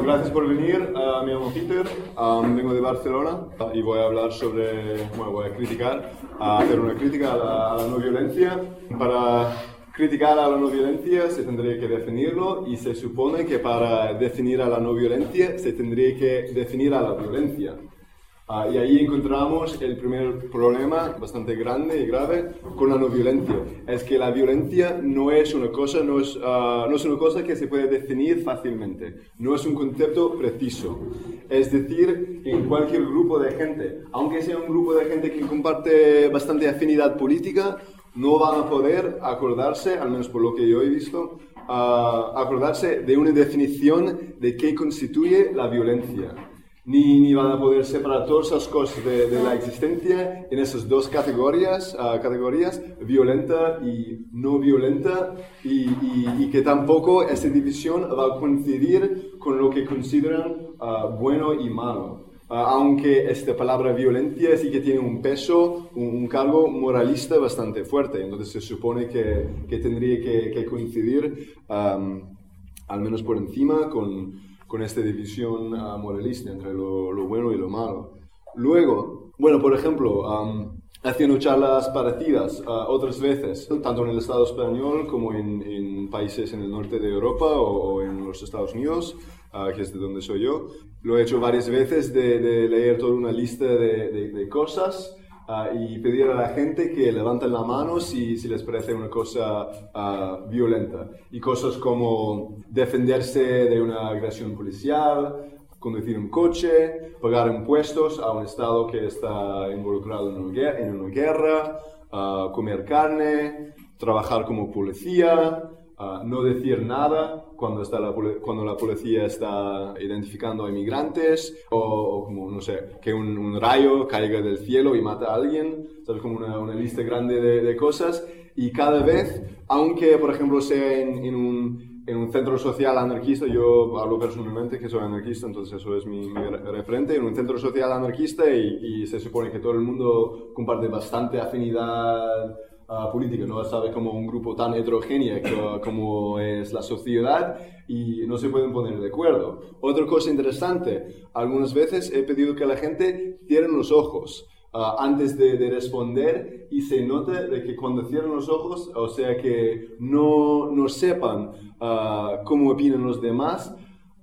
Gracias por venir. Uh, me llamo Peter, um, vengo de Barcelona y voy a hablar sobre, bueno, voy a criticar, a hacer una crítica a la, a la, no violencia. Para criticar a la no violencia se tendría que definirlo y se supone que para definir a la no violencia se tendría que definir a la violencia. Uh, y ahí encontramos el primer problema bastante grande y grave con la no violencia. Es que la violencia no es una cosa, no es, uh, no es una cosa que se puede definir fácilmente. No es un concepto preciso. Es decir, en cualquier grupo de gente, aunque sea un grupo de gente que comparte bastante afinidad política, no van a poder acordarse, al menos por lo que yo he visto, uh, acordarse de una definición de qué constituye la violencia ni, van a poder separar todas esas cosas de, la existencia en esas dos categorías, uh, categorías violenta y no violenta, y, que tampoco esa división va a coincidir con lo que consideran uh, bueno y malo. Uh, aunque esta palabra violencia sí que tiene un peso, un, cargo moralista bastante fuerte, entonces se supone que, que tendría que, coincidir, al menos por encima, con, con esta división uh, moralista entre lo, lo, bueno y lo malo. Luego, bueno, por ejemplo, um, haciendo charlas parecidas uh, otras veces, tanto en el Estado español como en, en, países en el norte de Europa o, o en los Estados Unidos, uh, que es de donde soy yo, lo he hecho varias veces de, de leer toda una lista de, de, de cosas Uh, y pedir a la gente que levanten la mano si, si les parece una cosa uh, violenta. Y cosas como defenderse de una agresión policial, conducir un coche, pagar impuestos a un Estado que está involucrado en una, en una guerra, uh, comer carne, trabajar como policía, No decir nada cuando, está la, cuando la policía está identificando a inmigrantes o, como, no sé, que un, rayo caiga del cielo y mata a alguien, ¿sabes? Como una, lista grande de, cosas. Y cada vez, aunque por ejemplo sea en, en, un, en, un, centro social anarquista, yo hablo personalmente que soy anarquista, entonces eso es mi, mi referente, en un centro social anarquista y se supone que todo el mundo comparte bastante afinidad Uh, política, no sabe como un grupo tan heterogéneo como es la sociedad y no se pueden poner de acuerdo. Otra cosa interesante, algunas veces he pedido que la gente cierre los ojos uh, antes de, de, responder y se note de que cuando cierran los ojos, o sea que no, no sepan uh, cómo opinan los demás,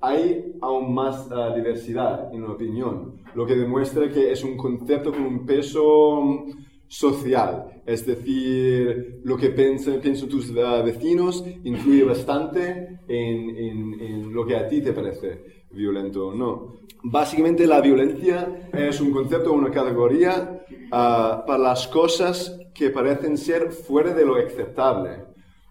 hay aún más diversidad en la opinión, lo que demuestra que es un concepto con un peso social, es decir, lo que piensan, piensan tus uh, vecinos influye bastante en, en, en, lo que a ti te parece violento o no. Básicamente la violencia es un concepto, una categoría uh, para las cosas que parecen ser fuera de lo aceptable,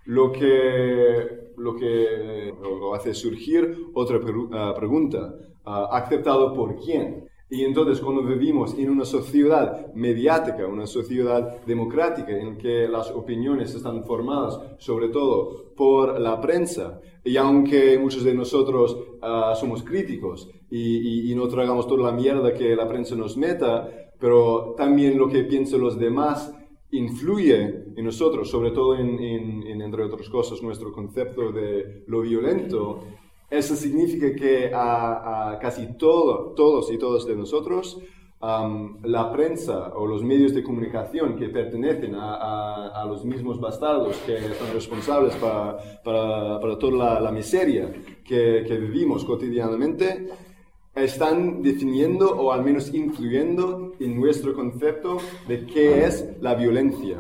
lo que, lo que lo hace surgir otra uh, pregunta, ¿aceptado por quién? Y entonces cuando vivimos en una sociedad mediática, una sociedad democrática, en que las opiniones están formadas sobre todo por la prensa, y aunque muchos de nosotros uh, somos críticos y, y, y, no tragamos toda la mierda que la prensa nos meta, pero también lo que piensan los demás influye en nosotros, sobre todo en, en, en entre otras cosas, nuestro concepto de lo violento, eso significa que a, a casi todo, todos y todas de nosotros, um, la prensa o los medios de comunicación que pertenecen a, a, a los mismos bastardos que son responsables para, para, para toda la, la miseria que, que, vivimos cotidianamente, están definiendo o al menos influyendo en nuestro concepto de qué es la violencia.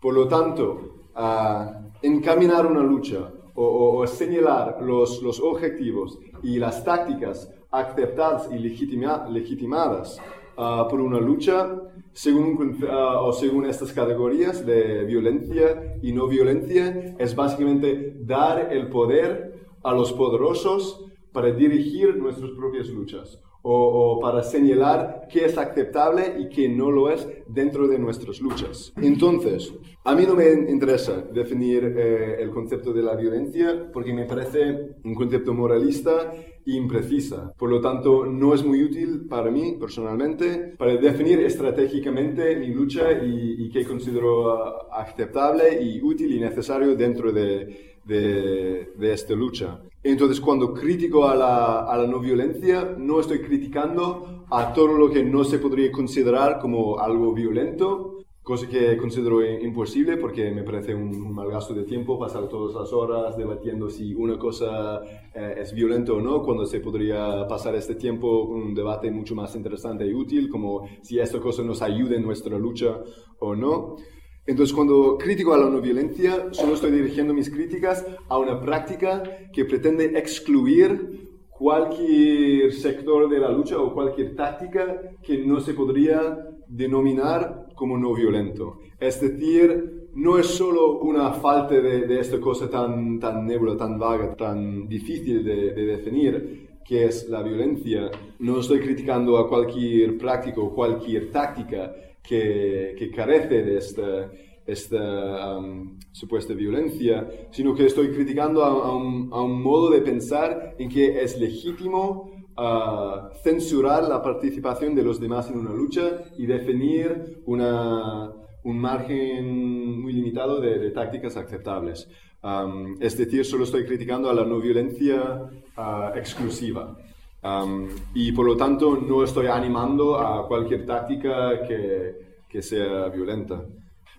Por lo tanto, uh, encaminar una lucha o, o, o señalar los, los, objetivos y las tácticas aceptadas y legitima, legitimadas uh, por una lucha según, uh, o según estas categorías de violencia y no violencia es básicamente dar el poder a los poderosos para dirigir nuestras propias luchas o, o, para señalar qué es aceptable y qué no lo es dentro de nuestras luchas. Entonces, a mí no me interesa definir eh, el concepto de la violencia porque me parece un concepto moralista e imprecisa. Por lo tanto, no es muy útil para mí personalmente para definir estratégicamente mi lucha y, y qué considero aceptable y útil y necesario dentro de, de, de esta lucha. Entonces, cuando critico a la, a la, no violencia, no estoy criticando a todo lo que no se podría considerar como algo violento, cosa que considero imposible porque me parece un, mal gasto de tiempo pasar todas las horas debatiendo si una cosa eh, es violenta o no, cuando se podría pasar este tiempo con un debate mucho más interesante y útil, como si esta cosa nos ayuda en nuestra lucha o no. Entonces, cuando critico a la no violencia, solo estoy dirigiendo mis críticas a una práctica que pretende excluir cualquier sector de la lucha o cualquier táctica que no se podría denominar como no violento. Es decir, no es solo una falta de, esta cosa tan, tan nebula, tan vaga, tan difícil de, definir, que es la violencia. No estoy criticando a cualquier práctico o cualquier táctica que, que carece de esta, esta um, supuesta violencia, sino que estoy criticando a, un, a, un, modo de pensar en que es legítimo uh, censurar la participación de los demás en una lucha y definir una, un margen muy limitado de, de tácticas aceptables. Um, es decir, solo estoy criticando a la no violencia uh, exclusiva. Um, y por lo tanto no estoy animando a cualquier táctica que, que sea violenta.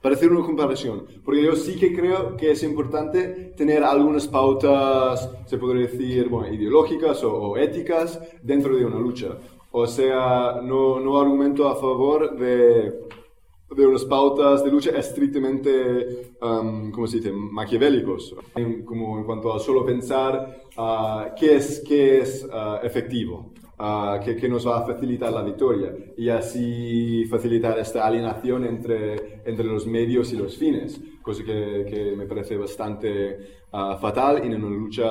Para hacer una comparación, porque yo sí que creo que es importante tener algunas pautas, se podría decir, bueno, ideológicas o, o éticas dentro de una lucha. O sea, no, no argumento a favor de de unas pautas de lucha estrictamente, um, ¿cómo se dice?, maquiavélicos, en, como en cuanto a solo pensar uh, qué es, qué es uh, efectivo, uh, qué, qué, nos va a facilitar la victoria y así facilitar esta alienación entre, entre los medios y los fines, cosa que, que me parece bastante fatal en una lucha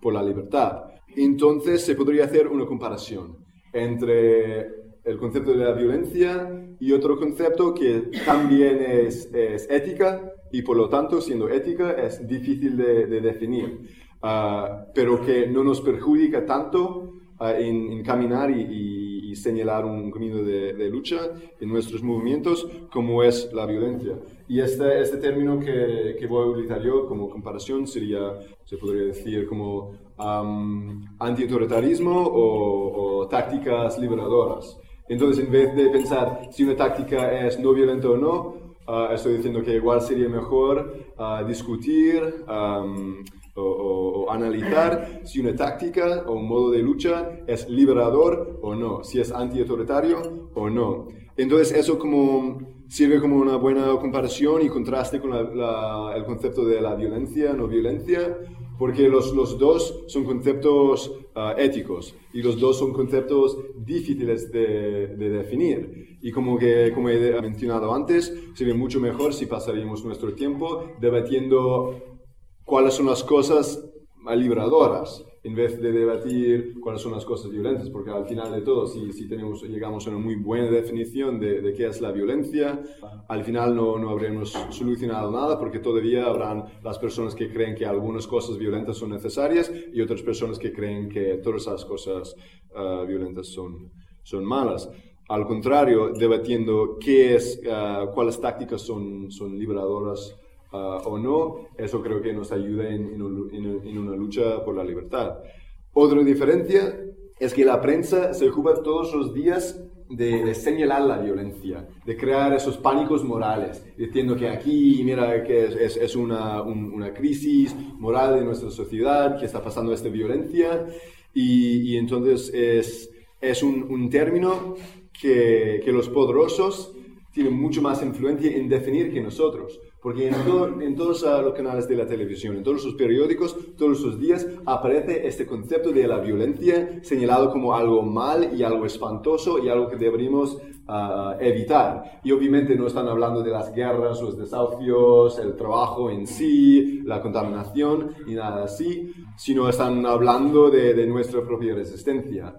por la libertad. Entonces se podría hacer una comparación entre el concepto de la violencia y otro concepto que también es, es ética y por lo tanto, siendo ética, es difícil de, definir, uh, pero que no nos perjudica tanto uh, en, caminar y, y, señalar un camino de, de, lucha en nuestros movimientos como es la violencia. Y este, este término que, que voy a utilizar yo como comparación sería, se podría decir, como um, antiautoritarismo o, o tácticas liberadoras. Entonces, en vez de pensar si una táctica es no violenta o no, ah, estoy diciendo que igual sería mejor uh, discutir um, o, o, o, analizar si una táctica o un modo de lucha es liberador o no, si es anti-autoritario o no. Entonces, eso como sirve como una buena comparación y contraste con la, la, el concepto de la violencia, no violencia, porque los, los dos son conceptos uh, éticos y los dos son conceptos difíciles de, de, definir. Y como, que, como he mencionado antes, sería mucho mejor si pasaríamos nuestro tiempo debatiendo cuáles son las cosas liberadoras en vez de debatir cuáles son las cosas violentas, porque al final de todo, si, si tenemos, llegamos a una muy buena definición de, de qué es la violencia, al final no, no, habremos solucionado nada, porque todavía habrán las personas que creen que algunas cosas violentas son necesarias y otras personas que creen que todas esas cosas uh, violentas son, son malas. Al contrario, debatiendo qué es, uh, cuáles tácticas son, son liberadoras Ah, o no, eso creo que nos ayuda en, en, una lucha por la libertad. Otra diferencia es que la prensa se ocupa todos los días de, señalar la violencia, de crear esos pánicos morales, diciendo que aquí, mira, que es, es, una, una, crisis moral de nuestra sociedad, que está pasando esta violencia, y, y entonces es, es un, un término que, que los poderosos tienen mucho más influencia en definir que nosotros. Porque en, en todos los canales de la televisión, en todos los periódicos, todos los días aparece este concepto de la violencia señalado como algo mal y algo espantoso y algo que deberíamos uh, evitar. Y obviamente no están hablando de las guerras, los desahucios, el trabajo en sí, la contaminación y nada así, sino están hablando de, de nuestra propia resistencia.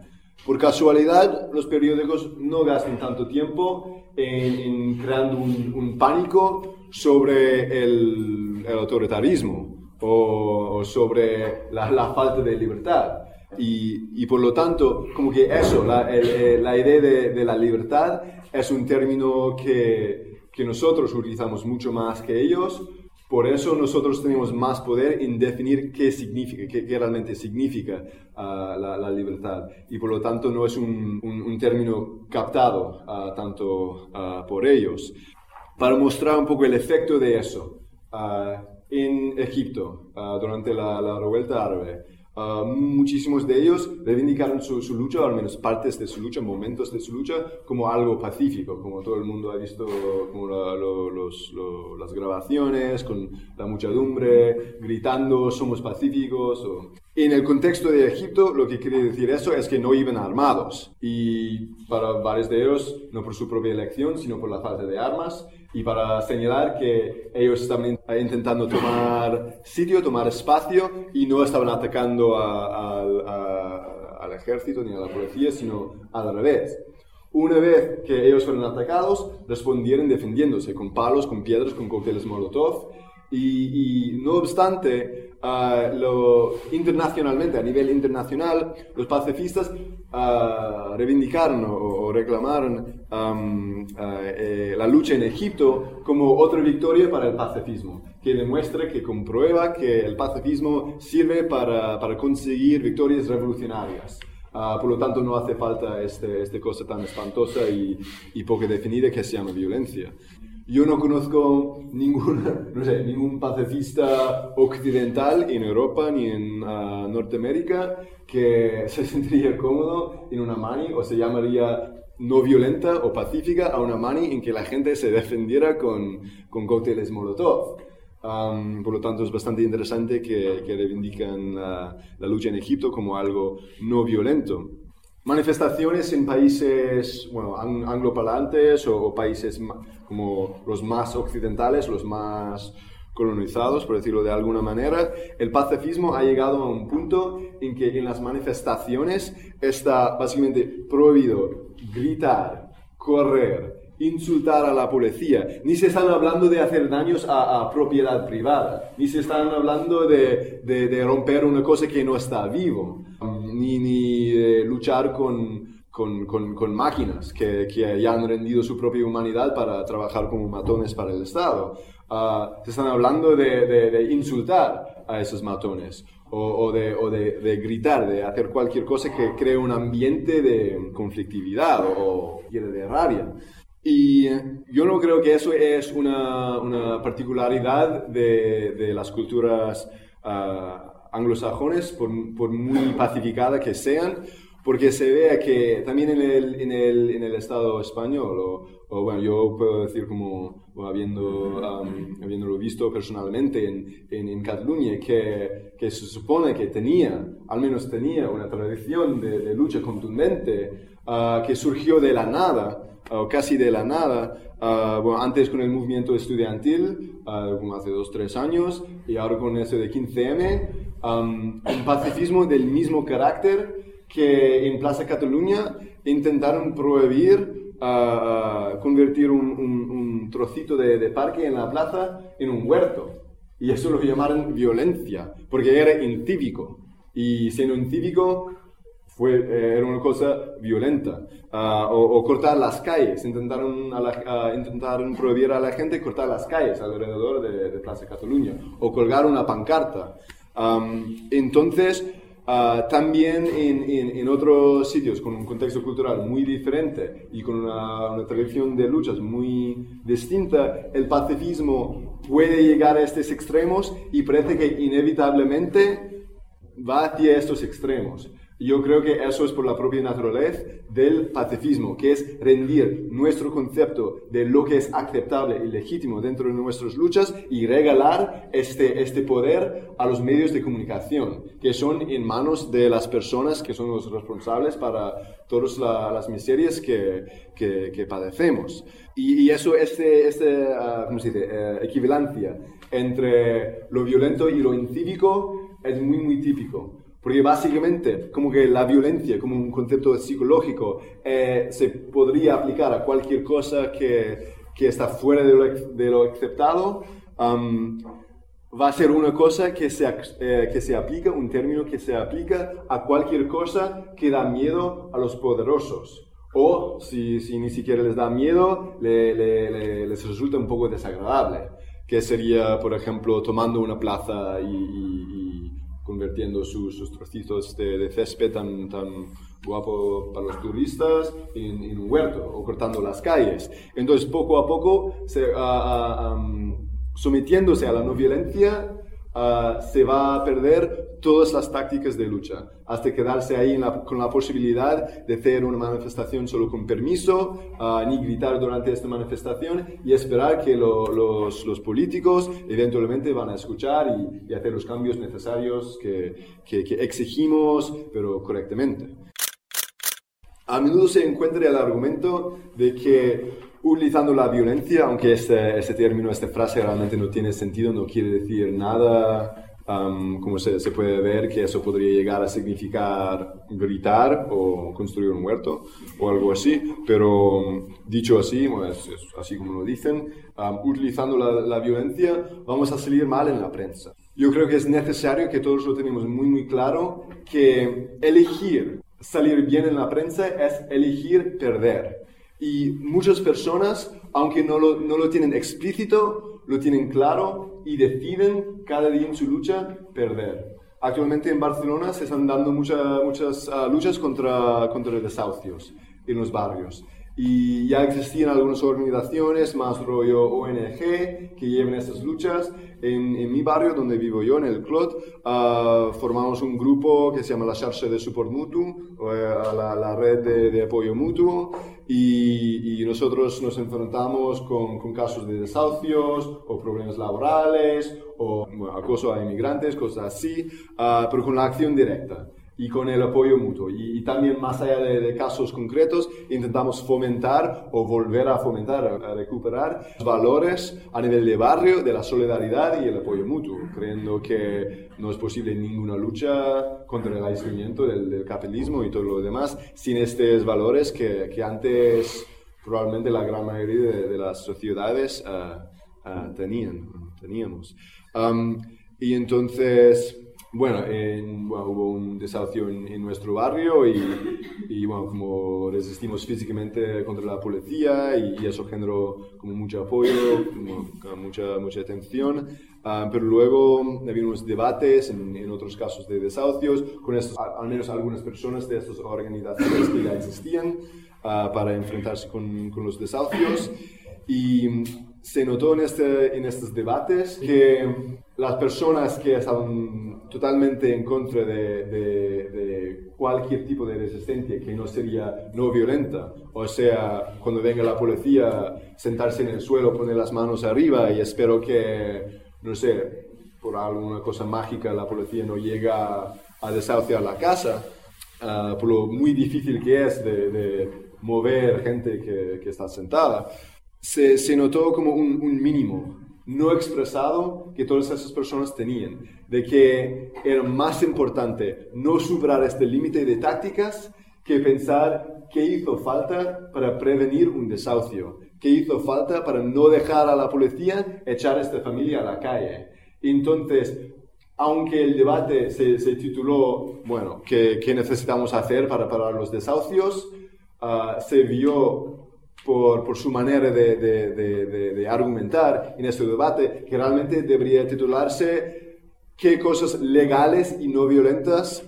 Por casualidad, los periódicos no gastan tanto tiempo en, en creando un, pánico sobre el, autoritarismo o, sobre la, falta de libertad. Y, y, por lo tanto, como que eso, la, el, la idea de, de, la libertad es un término que, que nosotros utilizamos mucho más que ellos, Por eso nosotros tenemos más poder en definir qué significa, qué, realmente significa ah, la, libertad. Y por lo tanto no es un, un, término captado ah, tanto ah, por ellos. Para mostrar un poco el efecto de eso, en Egipto, durante la, la revuelta árabe, Muchísimos de ellos reivindicaron su, lucha, o al menos partes de su lucha, momentos de su lucha, como algo pacífico, como todo el mundo ha visto como las grabaciones, con la muchedumbre, gritando, somos pacíficos. En el contexto de Egipto, lo que quiere decir eso es que no iban armados. Y para varios de ellos, no por su propia elección, sino por la falta de armas, y para señalar que ellos estaban intentando tomar sitio, tomar espacio y no estaban atacando al ejército ni a la policía, sino al revés. Una vez que ellos fueron atacados, respondieron defendiéndose con palos, con piedras, con cócteles Molotov. Y, y no obstante, lo, internacionalmente, a nivel internacional, los pacifistas reivindicaron o, reclamaron eh, la lucha en Egipto como otra victoria para el pacifismo, que demuestra, que comprueba que el pacifismo sirve para, para conseguir victorias revolucionarias. Ah, por lo tanto, no hace falta esta este cosa tan espantosa y, y poco definida que se llama violencia. Yo no conozco ningún, no sé, ningún pacifista occidental en Europa ni en uh, Norteamérica que se sentiría cómodo en una mani o se llamaría no violenta o pacífica a una mani en que la gente se defendiera con, con cócteles Molotov. Um, por lo tanto, es bastante interesante que, que reivindican la, la lucha en Egipto como algo no violento manifestaciones en países bueno, angloparlantes o, países como los más occidentales, los más colonizados, por decirlo de alguna manera, el pacifismo ha llegado a un punto en que en las manifestaciones está básicamente prohibido gritar, correr, insultar a la policía, ni se están hablando de hacer daños a, propiedad privada, ni se están hablando de, de, romper una cosa que no está vivo, ni, ni luchar con, con, con, máquinas que, que, ya han rendido su propia humanidad para trabajar como matones para el Estado. Se están hablando de, de, insultar a esos matones o, de, o de, gritar, de hacer cualquier cosa que cree un ambiente de conflictividad o, o de rabia. Y yo no creo que eso es una, una particularidad de, de, las culturas uh, anglosajones, por, muy pacificada que sean, porque se ve que también en el, en el, en el Estado español, o, bueno, yo puedo decir como habiendo, um, habiéndolo visto personalmente en, en, Cataluña, que, que, se supone que tenía, al menos tenía una tradición de, de lucha contundente uh, que surgió de la nada o casi de la nada, ah, bueno, antes con el movimiento estudiantil, uh, como hace dos, tres años, y ahora con ese de 15M, un pacifismo del mismo carácter que en Plaza Cataluña intentaron prohibir uh, convertir un, un, trocito de, de, parque en la plaza en un huerto. Y eso lo llamaron violencia, porque era incívico. Y siendo incívico, fue, eh, era una cosa violenta. Ah, o, cortar las calles, intentaron, a intentaron prohibir a la gente cortar las calles alrededor de, Plaza Cataluña, o colgar una pancarta. entonces, ah, también en, en, otros sitios con un contexto cultural muy diferente y con una, una, tradición de luchas muy distinta, el pacifismo puede llegar a estos extremos y parece que inevitablemente va hacia estos extremos. Yo creo que eso es por la propia naturaleza del pacifismo, que es rendir nuestro concepto de lo que es aceptable y legítimo dentro de nuestras luchas y regalar este, este poder a los medios de comunicación, que son en manos de las personas que son los responsables para todas las miserias que, que, padecemos. Y, eso, este, este uh. Uh, equivalencia entre lo violento y lo incívico es muy, muy típico. Porque básicamente, como que la violencia, como un concepto psicológico, eh, se podría aplicar a cualquier cosa que, que está fuera de lo, de lo aceptado, va a ser una cosa que se, eh, que se aplica, un término que se aplica a cualquier cosa que da miedo a los poderosos. O si, si ni siquiera les da miedo, les resulta un poco desagradable. que sería, por ejemplo, tomando una plaza y, convirtiendo sus, trocitos de, césped tan, tan guapo para los turistas en, un huerto o cortando las calles. Entonces, poco a poco, se, sometiéndose a la no violencia, Ah, se va a perder todas las tácticas de lucha, hasta quedarse ahí con la posibilidad de hacer una manifestación solo con permiso, uh, ni gritar durante esta manifestación y esperar que los, políticos eventualmente van a escuchar y, hacer los cambios necesarios que exigimos, pero correctamente. A menudo se encuentra el argumento de que utilizando la violencia, aunque este, este, término, esta frase realmente no tiene sentido, no quiere decir nada, como se, se, puede ver que eso podría llegar a significar gritar o construir un huerto o algo así, pero dicho así, así como lo dicen, utilizando la, la, violencia vamos a salir mal en la prensa. Yo creo que es necesario que todos lo tenemos muy muy claro, que elegir salir bien en la prensa es elegir perder. Y muchas personas, aunque no lo, no lo tienen explícito, lo tienen claro y deciden cada día en su lucha perder. Actualmente en Barcelona se están dando muchas uh, luchas contra, contra desahucios en los barrios. Y ya existían algunas organizaciones, más rollo ONG, que llevan estas luchas. En, en mi barrio, donde vivo yo, en el Clot, uh, formamos un grupo que se llama la Xarxa de Support Mutuo, uh, la, la, red de, de, apoyo mutuo, y, nosotros nos enfrentamos con, con, casos de desahucios o problemas laborales o acoso a inmigrantes, cosas así, uh, pero con la acción directa y con el apoyo mutuo. Y, también más allá de, casos concretos, intentamos fomentar o volver a fomentar, a, recuperar valores a nivel de barrio, de la solidaridad y el apoyo mutuo, creyendo que no es posible ninguna lucha contra el aislamiento del, capitalismo y todo lo demás sin estos valores que, que antes probablemente la gran mayoría de, las sociedades uh, uh, tenían, teníamos. Um, y entonces bueno, hubo un desahucio en, nuestro barrio y, bueno, como resistimos físicamente contra la policía y, eso generó como mucho apoyo, mucha, mucha atención, ah, pero luego había unos debates en, otros casos de desahucios con estos, al menos algunas personas de estas organizaciones que ya existían ah, para enfrentarse con, con los desahucios. Y se notó en, este, en estos debates que las personas que estaban totalmente en contra de, cualquier tipo de resistencia que no sería no violenta, o sea, cuando venga la policía, sentarse en el suelo, poner las manos arriba y espero que, no sé, por alguna cosa mágica la policía no llega a desahuciar la casa, uh, por lo muy difícil que es de, mover gente que, está sentada. Se, notó como un, mínimo no expresado que todas esas personas tenían, de que era más importante no superar este límite de tácticas que pensar qué hizo falta para prevenir un desahucio, qué hizo falta para no dejar a la policía echar a esta familia a la calle. Entonces, aunque el debate se, se tituló, bueno, ¿qué, ¿qué, necesitamos hacer para parar los desahucios? Uh, se vio por, por su manera de, de, de, argumentar en este debate, que realmente debería titularse ¿Qué cosas legales y no violentas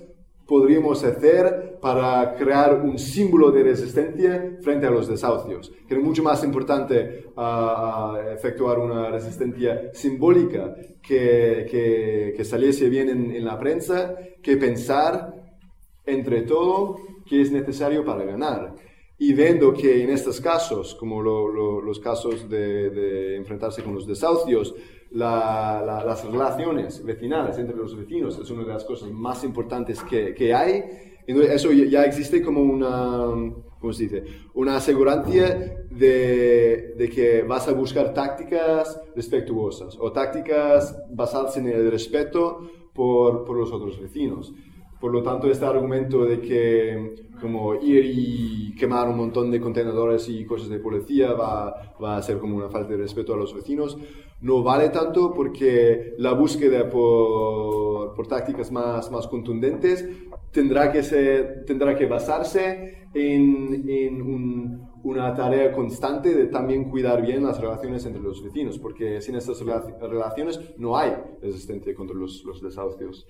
podríamos hacer para crear un símbolo de resistencia frente a los desahucios? Que es mucho más importante uh, efectuar una resistencia simbólica que, que, que saliese bien en, en la prensa que pensar entre todo qué es necesario para ganar y viendo que en estos casos, como los casos de, enfrentarse con los desahucios, las relaciones vecinales entre los vecinos es una de las cosas más importantes que, que hay. Entonces, eso ya existe como una, ¿cómo se dice? Una asegurancia de, de, que vas a buscar tácticas respetuosas o tácticas basadas en el respeto por, por los otros vecinos. Por lo tanto, este argumento de que como ir y quemar un montón de contenedores y cosas de policía va, va, a ser como una falta de respeto a los vecinos, no vale tanto porque la búsqueda por, por tácticas más, más contundentes tendrá que, ser, tendrá que basarse en, en un, una tarea constante de también cuidar bien las relaciones entre los vecinos, porque sin estas relaciones no hay resistencia contra los, los desahucios.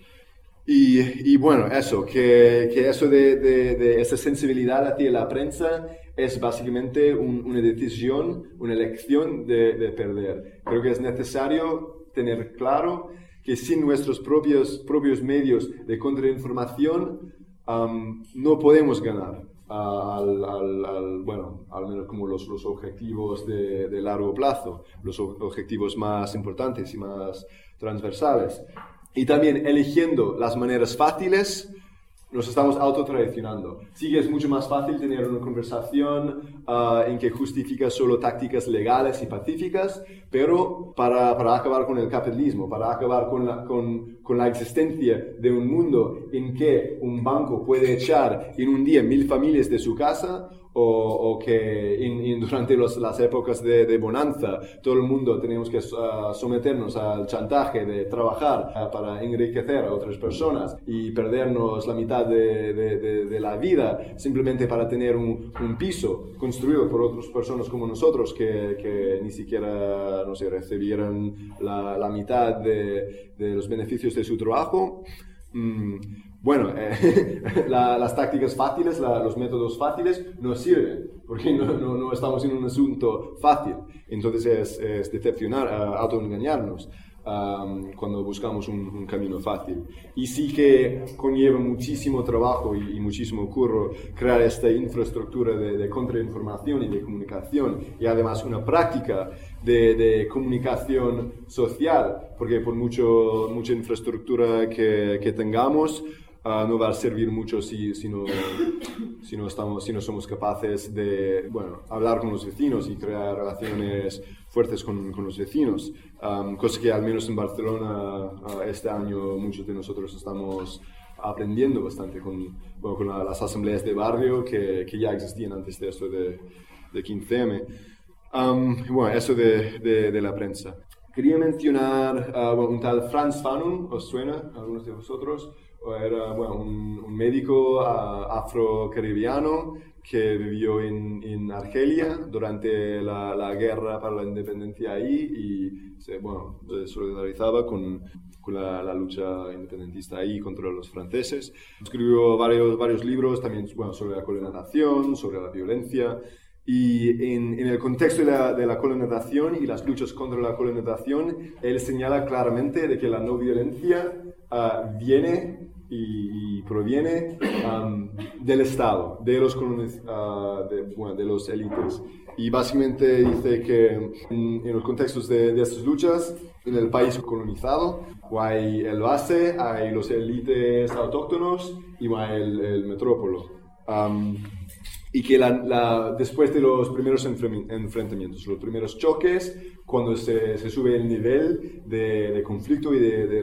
Y, y, bueno, eso, que, que eso de, de, esa sensibilidad hacia la prensa es básicamente una decisión, una elección de, de, perder. Creo que es necesario tener claro que sin nuestros propios, propios medios de contrainformación um, no podemos ganar al, al, bueno, al menos como los, los objetivos de, de, largo plazo, los objetivos más importantes y más transversales. Y también eligiendo las maneras fáciles nos estamos autotradicionando. Sí que es mucho más fácil tener una conversación ah, en que justifica solo tácticas legales y pacíficas, pero para, para acabar con el capitalismo, para acabar con la, con, con la, existencia de un mundo en que un banco puede echar en un día mil familias de su casa o, que durante las épocas de, bonanza todo el mundo tenemos que ah, someternos al chantaje de trabajar ah, para enriquecer a otras personas y perdernos la mitad de, la vida simplemente para tener un, piso construido por otras personas como nosotros que, ni siquiera no sé, recibieran la, mitad de, los beneficios de su trabajo. Mm, bueno, eh, las tácticas fáciles, los métodos fáciles no sirven, porque no, no, estamos en un asunto fácil. Entonces es, es decepcionar, uh, autoengañarnos cuando buscamos un, camino fácil. Y sí que conlleva muchísimo trabajo y, muchísimo curro crear esta infraestructura de, de, contrainformación y de comunicación, y además una práctica de, de comunicación social, porque por mucho, mucha infraestructura que, que tengamos, no va a servir mucho si, si, no, si, no estamos, si no somos capaces de bueno, hablar con los vecinos y crear relaciones fuertes con, con los vecinos, cosa que al menos en Barcelona este año muchos de nosotros estamos aprendiendo bastante con, bueno, con las asambleas de barrio que, que, ya existían antes de esto de, de 15M. bueno, eso de, de, la prensa. Quería mencionar un tal Franz Fanon, ¿os suena a algunos de vosotros? Era bueno, un, médico uh, afro-caribiano que vivió en, en Argelia durante la, la, guerra para la independencia ahí y se bueno, solidarizaba con, con la, la, lucha independentista ahí contra los franceses. Escribió varios, varios libros también bueno, sobre la colonización, sobre la violencia. Y en, en, el contexto de la, de la, colonización y las luchas contra la colonización, él señala claramente de que la no violencia uh, viene y, proviene um, del Estado, de los, uh, de, bueno, de, los élites. Y básicamente dice que en, los contextos de, de, estas luchas, en el país colonizado, hay el base, hay los élites autóctonos y hay el, el metrópolo. Um, y que la, la, después de los primeros enfrentamientos, los primeros choques, cuando se, se sube el nivel de, de conflicto y de, de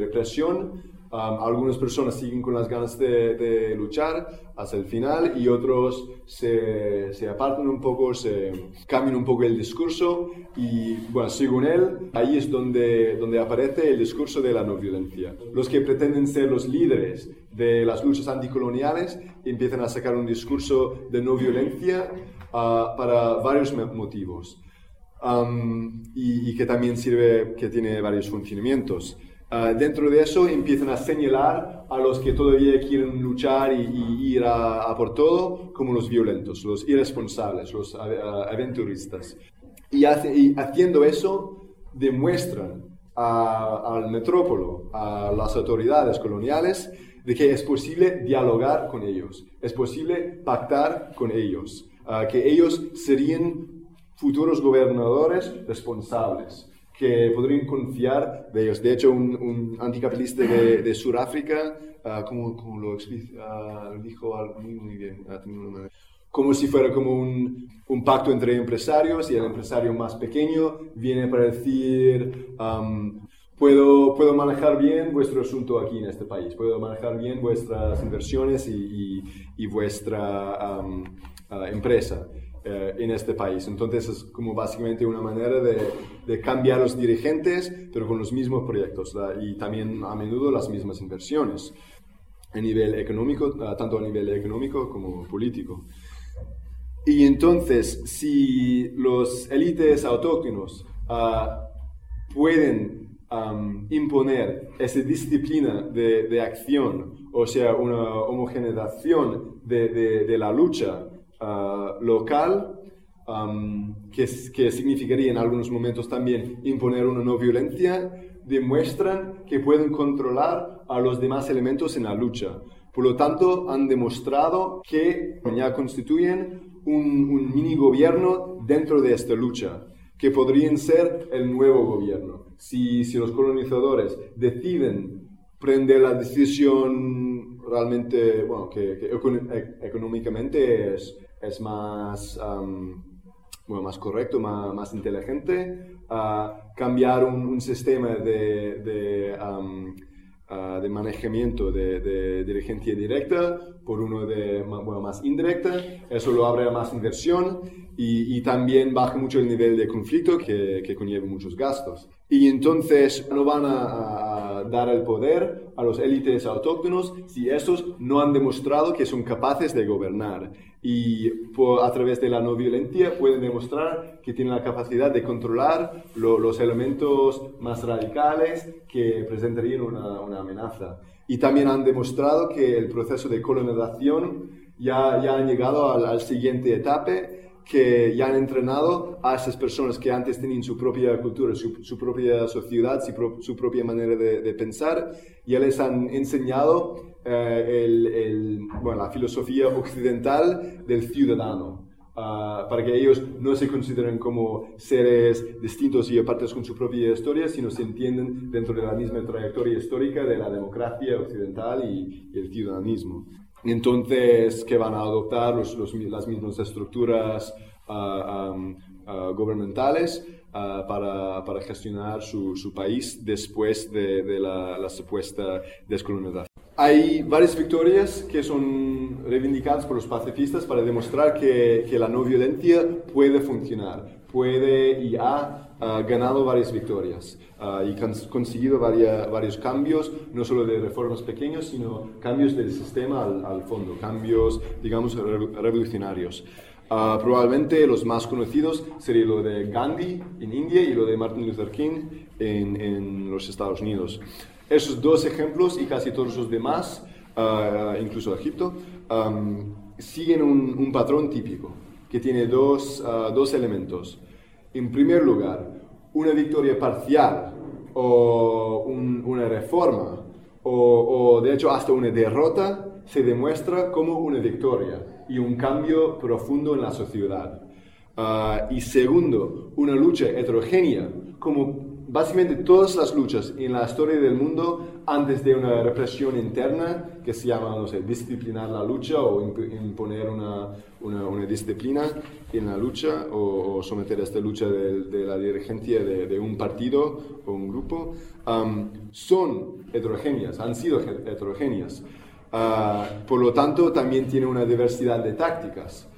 represión, algunas personas siguen con las ganas de, luchar hasta el final y otros se, se, apartan un poco, se cambian un poco el discurso y, bueno, según él, ahí es donde, donde aparece el discurso de la no violencia. Los que pretenden ser los líderes de las luchas anticoloniales empiezan a sacar un discurso de no violencia ah, para varios motivos. y, y, que también sirve, que tiene varios funcionamientos. Ah, dentro de eso empiezan a señalar a los que todavía quieren luchar y, ir a, por todo como los violentos, los irresponsables, los aventuristas. Y, haciendo eso demuestran al metrópolo, a las autoridades coloniales, de que es posible dialogar con ellos, es posible pactar con ellos, ah, que ellos serían futuros gobernadores responsables que podrían confiar de ellos. De hecho, un, un anticapitalista de, de Sudáfrica, uh, como, como, lo uh, dijo muy, muy bien, uh, como si fuera como un, un, pacto entre empresarios y el empresario más pequeño viene para decir, um, puedo, puedo manejar bien vuestro asunto aquí en este país, puedo manejar bien vuestras inversiones y, y, y vuestra um, empresa. Eh, en este país. Entonces es como básicamente una manera de, de cambiar los dirigentes, pero con los mismos proyectos y también a menudo las mismas inversiones a nivel económico, tanto a nivel económico como político. Y entonces, si los élites autóctonos ah, pueden imponer esa disciplina de, acción, o sea, una homogeneización de, la lucha ah, local, que, que, significaría en algunos momentos también imponer una no violencia, demuestran que pueden controlar a los demás elementos en la lucha. Por lo tanto, han demostrado que ya constituyen un, mini gobierno dentro de esta lucha, que podrían ser el nuevo gobierno. Si, si los colonizadores deciden prender la decisión realmente, bueno, que, e, económicamente es, es más, bueno, más correcto, más, más inteligente, cambiar un, sistema de, de de manejamiento de, de, dirigencia directa por uno de bueno, más indirecta, eso lo abre a más inversión y, y, también baja mucho el nivel de conflicto que, que conlleva muchos gastos. Y entonces no van a, a, dar el poder a los élites autóctonos si estos no han demostrado que son capaces de gobernar y a través de la no violencia pueden demostrar que tienen la capacidad de controlar los elementos más radicales que presentarían una, una, amenaza. Y también han demostrado que el proceso de colonización ya, ya han llegado al, al siguiente etapa que ya han entrenado a esas personas que antes tenían su propia cultura, su, propia sociedad, su, propia manera de, pensar, ya les han enseñado eh, el, bueno, la filosofía occidental del ciudadano. Ah, para que ellos no se consideren como seres distintos y apartes con su propia historia, sino se entienden dentro de la misma trayectoria histórica de la democracia occidental y, y el ciudadanismo entonces que van a adoptar los, las mismas estructuras uh, gubernamentales para, para, gestionar su, su, país después de, de la, la, supuesta descolonización. Hay varias victorias que son reivindicadas por los pacifistas para demostrar que, que la no violencia puede funcionar, puede y ha ganado varias victorias uh, y conseguido varios cambios, no solo de reformas pequeñas, sino cambios del sistema al, fondo, cambios, digamos, revolucionarios. Uh, probablemente los más conocidos serían lo de Gandhi en India y lo de Martin Luther King en, en los Estados Unidos. Esos dos ejemplos y casi todos los demás, uh, incluso Egipto, um, siguen un, un, patrón típico que tiene dos, dos elementos. En primer lugar, una victoria parcial o una reforma o, de hecho hasta una derrota se demuestra como una victoria y un cambio profundo en la sociedad. Ah, y segundo, una lucha heterogénea, como básicamente todas las luchas en la historia del mundo antes de una represión interna que se llama, no sé, disciplinar la lucha o imponer una, una, disciplina en la lucha o, someter a esta lucha de, la dirigencia de, un partido o un grupo, son heterogéneas, han sido heterogéneas. Ah, por lo tanto, también tiene una diversidad de tácticas.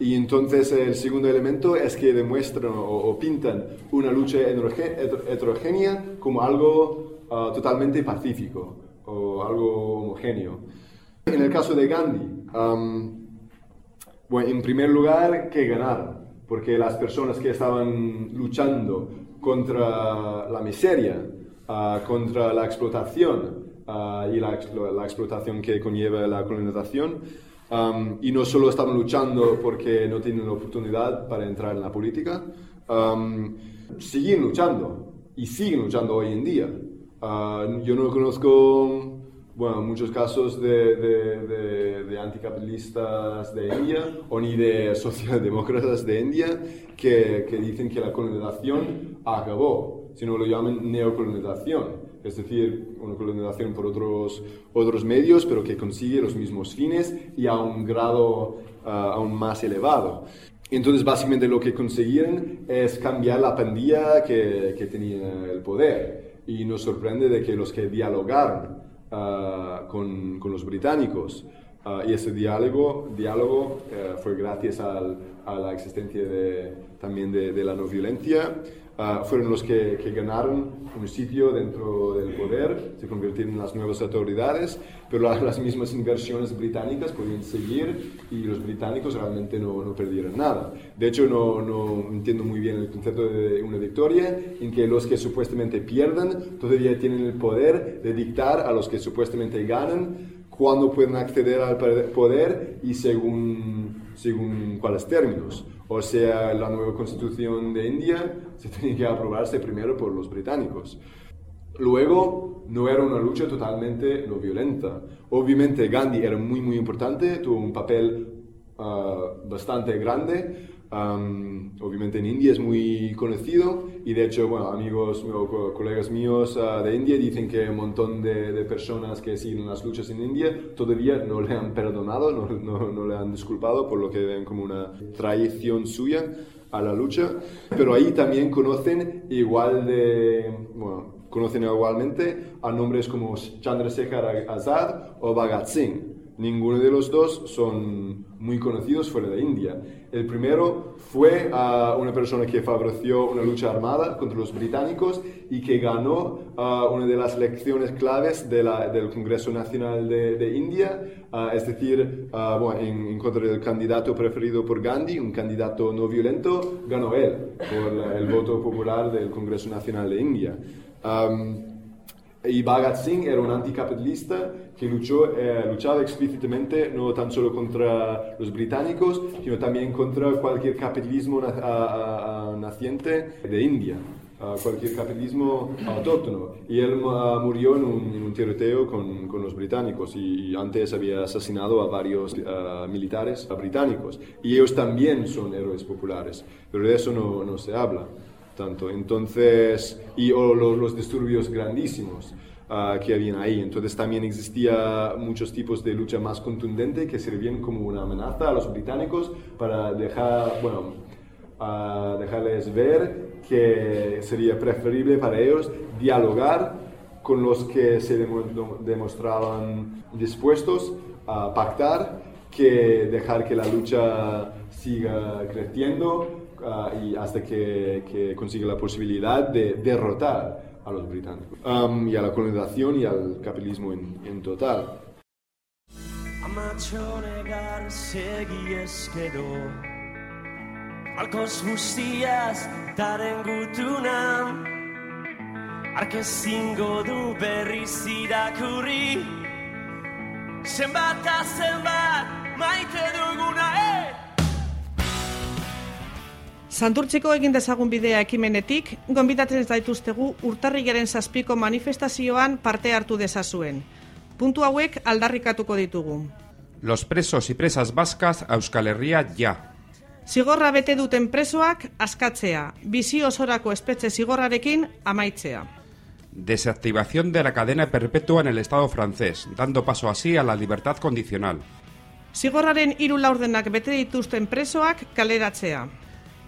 Y entonces el segundo elemento es que demuestran o, pintan una lucha heterogénea como algo ah, totalmente pacífico o algo homogéneo. En el caso de Gandhi, bueno, en primer lugar, que ganar, porque las personas que estaban luchando contra la miseria, ah, contra la explotación ah, y la, la explotación que conlleva la colonización, y no solo estaban luchando porque no tienen la oportunidad para entrar en la política, siguen luchando y siguen luchando hoy en día. Ah, yo no conozco bueno, muchos casos de, de, de, anticapitalistas de India o ni de socialdemócratas de India que, que dicen que la colonización acabó, sino lo llaman neocolonización es decir, una colonización por otros, otros medios, pero que consigue los mismos fines y a un grado ah, aún más elevado. Entonces, básicamente lo que consiguieron es cambiar la pandilla que, que tenía el poder. Y nos sorprende de que los que dialogaron ah, con, con, los británicos, ah, y ese diálogo, diálogo eh, fue gracias al, a la existencia de, también de, de la no violencia, ah, fueron los que, ganaron un sitio dentro del poder, se convirtieron en las nuevas autoridades, pero las, mismas inversiones británicas podían seguir y los británicos realmente no, no perdieron nada. De hecho, no, no, entiendo muy bien el concepto de una victoria en que los que supuestamente pierden todavía tienen el poder de dictar a los que supuestamente ganan cuándo pueden acceder al poder y según, según cuáles términos. O sea, la nueva constitución de India se tenía que aprobarse primero por los británicos. Luego, no era una lucha totalmente no violenta. Obviamente Gandhi era muy, muy importante, tuvo un papel ah, bastante grande, obviamente en India es muy conocido y de hecho, bueno, amigos o colegas míos uh, de India dicen que un montón de, de, personas que siguen las luchas en India todavía no le han perdonado, no, no, no, le han disculpado por lo que ven como una traición suya a la lucha, pero ahí también conocen igual de, bueno, conocen igualmente a nombres como Chandrasekhar Azad o Bhagat Singh. Ninguno de los dos son muy conocidos fuera de India. El primero fue a una persona que favoreció una lucha armada contra los británicos y que ganó una de las lecciones claves de la, del Congreso Nacional de, India, es decir, en, contra del candidato preferido por Gandhi, un candidato no violento, ganó él por el voto popular del Congreso Nacional de India. Y Bhagat Singh era un anticapitalista que luchó, eh, luchaba explícitamente no tan solo contra los británicos, sino también contra cualquier capitalismo naciente de India, cualquier capitalismo autóctono. Y él murió en un, tiroteo con, con, los británicos y, antes había asesinado a varios militares británicos. Y ellos también son héroes populares, pero de eso no, no se habla tanto. Entonces, y o los, los disturbios grandísimos. Ah, que habían ahí. Entonces también existía muchos tipos de lucha más contundente que servían como una amenaza a los británicos para dejar, bueno, dejarles ver que sería preferible para ellos dialogar con los que se demostraban dispuestos a pactar que dejar que la lucha siga creciendo ah, y hasta que, que consiga la posibilidad de derrotar a los británicos um, y a la colonización y al capitalismo en, en total. Amatxo negar segi eskero Malkoz guztiaz taren gutunan Arkezingo du berriz irakurri Zenbat a zenbat maite duguna, eh! Santurtziko egin dezagun bidea ekimenetik, gonbidatzen ez daituztegu urtarrigaren zazpiko manifestazioan parte hartu dezazuen. Puntu hauek aldarrikatuko ditugu. Los presos y presas vascas a Euskal Herria ja. Zigorra bete duten presoak askatzea, bizi osorako espetxe zigorrarekin amaitzea. Desactivación de la cadena perpetua en el Estado francés, dando paso así a la libertad condicional. Zigorraren hiru laurdenak bete dituzten presoak kaleratzea.